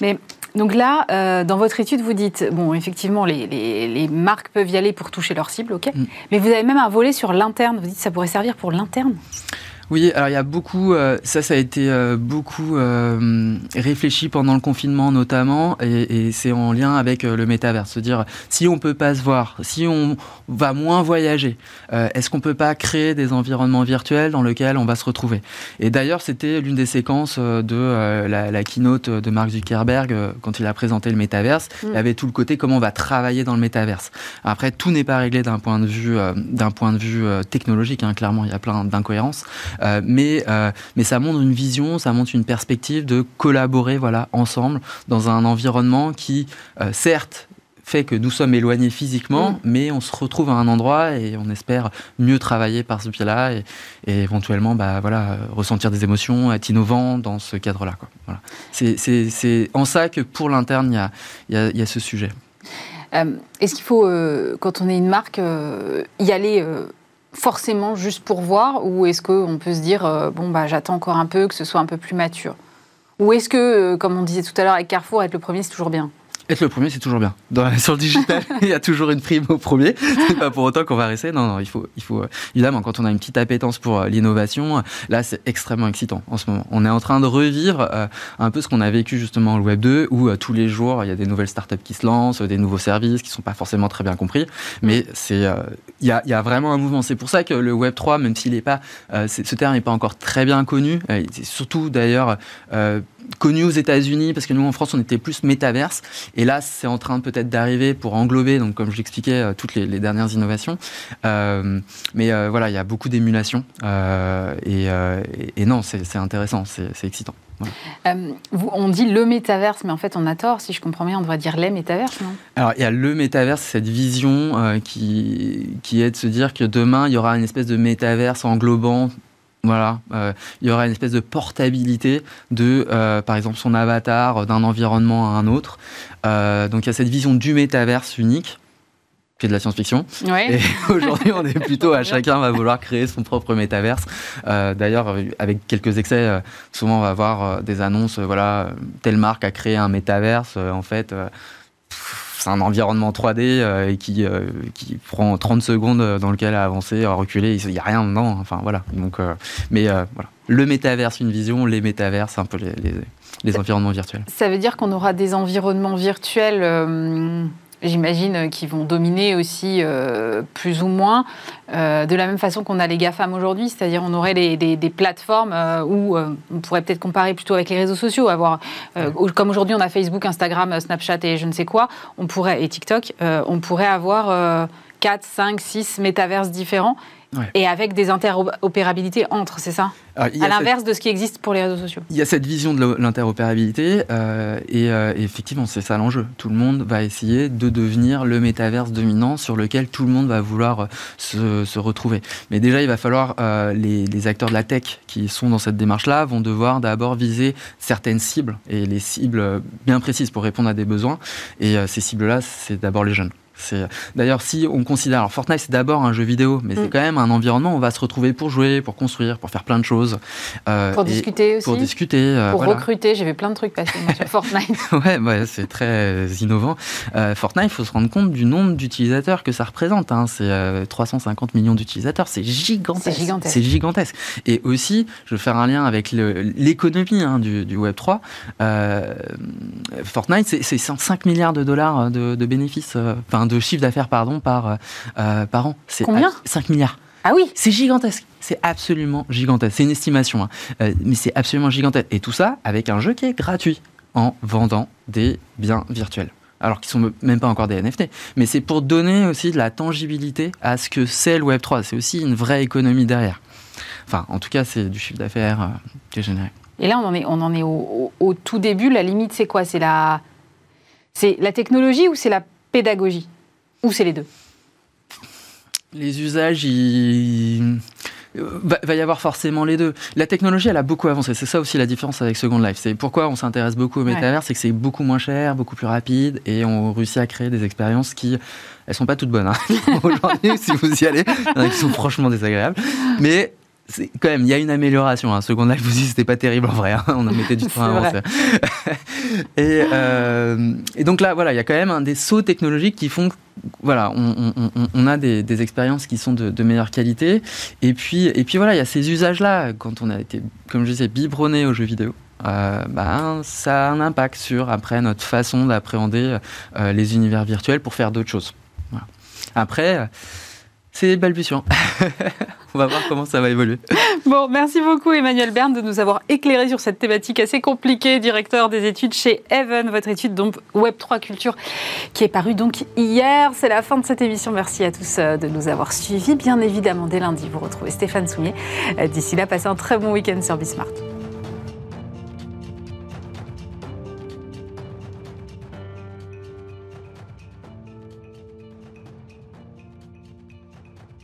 Mais donc là, euh, dans votre étude, vous dites, bon, effectivement, les, marques peuvent y aller pour toucher leur cible, ok, mm. mais vous avez même un volet sur l'interne. Vous dites, ça pourrait servir pour l'interne? Oui, alors il y a beaucoup, euh, ça, ça a été euh, beaucoup euh, réfléchi pendant le confinement notamment, et, c'est en lien avec le métavers. Se dire, si on peut pas se voir, si on va moins voyager, est-ce qu'on peut pas créer des environnements virtuels dans lesquels on va se retrouver? Et d'ailleurs, c'était l'une des séquences de la, keynote de Mark Zuckerberg quand il a présenté le métaverse. Mm. Il y avait tout le côté comment on va travailler dans le métaverse. Après, tout n'est pas réglé d'un point de vue, d'un point de vue technologique. Hein, clairement, il y a plein d'incohérences. Euh, mais, euh, mais ça montre une vision, ça montre une perspective de collaborer voilà, ensemble dans un environnement qui, euh, certes, fait que nous sommes éloignés physiquement, mm. mais on se retrouve à un endroit et on espère mieux travailler par ce biais-là et, éventuellement bah, voilà, ressentir des émotions, être innovant dans ce cadre-là. Voilà. C'est en ça que pour l'interne, il y a, y, a, y a, ce sujet. Est-ce qu'il faut, quand on est une marque, y aller forcément juste pour voir ou est-ce qu'on peut se dire euh, bon bah j'attends encore un peu que ce soit un peu plus mature? Ou est-ce que euh, comme on disait tout à l'heure avec Carrefour être le premier c'est toujours bien? Être le premier, c'est toujours bien. Dans, sur le digital, il y a toujours une prime au premier. C'est pas pour autant qu'on va rester. Non, non, il faut, il faut évidemment, quand on a une petite appétence pour euh, l'innovation, là, c'est extrêmement excitant en ce moment. On est en train de revivre euh, un peu ce qu'on a vécu justement au Web 2, où euh, tous les jours, il y a des nouvelles startups qui se lancent, des nouveaux services qui sont pas forcément très bien compris. Mais c'est, il y, a, y, a, vraiment un mouvement. C'est pour ça que le Web 3, même s'il est pas, ce terme n'est pas encore très bien connu, c'est surtout d'ailleurs connu aux États-Unis parce que nous en France on était plus métaverse. Et là c'est en train peut-être d'arriver pour englober donc comme je l'expliquais euh, toutes les, dernières innovations. Euh, mais euh, voilà il y a beaucoup d'émulation et, non c'est intéressant c'est excitant. On dit le métaverse, mais en fait, on a tort. Si je comprends bien, on devrait dire les métaverses, non? Alors, il y a le métaverse, cette vision qui, qui est de se dire que demain, il y aura une espèce de métaverse englobant voilà, euh, il y aura une espèce de portabilité de, euh, par exemple, son avatar d'un environnement à un autre. Euh, donc il y a cette vision du métaverse unique qui est de la science-fiction. Et aujourd'hui, on est plutôt à chacun va vouloir créer son propre métaverse. D'ailleurs, avec quelques excès, souvent on va avoir des annonces, voilà, telle marque a créé un métaverse. en fait, c'est un environnement 3D euh, qui, euh, qui prend 30 secondes euh, dans lequel à avancer, à reculer, il n'y a rien dedans. Enfin voilà. Donc, mais voilà. Le métaverse, une vision, les métaverses, un peu les, les, les environnements virtuels. Ça veut dire qu'on aura des environnements virtuels j'imagine, euh, qui vont dominer aussi euh, plus ou moins, euh, de la même façon qu'on a les GAFAM aujourd'hui, c'est-à-dire on aurait des, plateformes où on pourrait peut-être comparer plutôt avec les réseaux sociaux, avoir, comme aujourd'hui on a Facebook, Instagram, Snapchat et je ne sais quoi, on pourrait, et TikTok, on pourrait avoir 4, 5, 6 métaverses différents et avec des interopérabilités entre, c'est ça À l'inverse de ce qui existe pour les réseaux sociaux. Il y a cette vision de l'interopérabilité euh, euh, et, effectivement, c'est ça l'enjeu. Tout le monde va essayer de devenir le métaverse dominant sur lequel tout le monde va vouloir euh, se, retrouver. Mais déjà, il va falloir, les, les, acteurs de la tech qui sont dans cette démarche-là vont devoir d'abord viser certaines cibles et les cibles bien précises pour répondre à des besoins. Et ces cibles-là, c'est d'abord les jeunes. D'ailleurs, si on considère, alors Fortnite c'est d'abord un jeu vidéo, mais c'est mm. quand même un environnement où on va se retrouver pour jouer, pour construire, pour faire plein de choses. Euh, pour discuter aussi. Pour discuter. Euh, pour recruter, j'ai vu plein de trucs passer sur Fortnite. ouais, c'est très innovant. Euh, Fortnite, il faut se rendre compte du nombre d'utilisateurs que ça représente. Hein. C'est 350 millions d'utilisateurs, c'est gigantesque. C'est gigantesque. gigantesque. Et aussi, je veux faire un lien avec l'économie hein, du, du, Web 3. Fortnite, c'est 5 milliards de dollars de, de bénéfices. Enfin, de chiffre d'affaires pardon par euh, euh, par an. C'est Combien 5 milliards. Ah oui C'est gigantesque. C'est absolument gigantesque. C'est une estimation, hein. euh, mais c'est absolument gigantesque. Et tout ça avec un jeu qui est gratuit en vendant des biens virtuels. Alors qu'ils sont même pas encore des NFT. Mais c'est pour donner aussi de la tangibilité à ce que c'est le Web3. C'est aussi une vraie économie derrière. Enfin, en tout cas, c'est du chiffre d'affaires qui est généré. Et là, on en est, on en est au, au tout début. La limite, c'est quoi? C'est la, c'est la technologie ou c'est la pédagogie? Ou c'est les deux Les usages, il... Va, y avoir forcément les deux. La technologie, elle a beaucoup avancé. C'est ça aussi la différence avec Second Life. C'est pourquoi on s'intéresse beaucoup au métavers, c'est que c'est beaucoup moins cher, beaucoup plus rapide, et on réussit à créer des expériences qui, elles sont pas toutes bonnes. Hein. Aujourd'hui, si vous y allez, il y en a qui sont franchement désagréables. Mais quand même, il y a une amélioration. Hein. Second Life aussi, c'était pas terrible en vrai. Hein. On en mettait du temps à avancer. et, euh, et, donc là, voilà, il y a quand même un des sauts technologiques qui font voilà, on, on, a des, des, expériences qui sont de, de, meilleure qualité. Et puis, et puis voilà, il y a ces usages-là. Quand on a été, comme je disais, biberonné aux jeux vidéo, euh, ben, ça a un impact sur après notre façon d'appréhender euh, les univers virtuels pour faire d'autres choses. Voilà. Après c'est balbutiant. On va voir comment ça va évoluer. Bon, merci beaucoup Emmanuel Bern de nous avoir éclairé sur cette thématique assez compliquée, directeur des études chez Even, votre étude donc Web3 Culture qui est parue donc hier. C'est la fin de cette émission. Merci à tous euh, de nous avoir suivis. Bien évidemment, dès lundi, vous retrouvez Stéphane Soumier. Euh, d'ici là, passez un très bon week-end sur Bismart.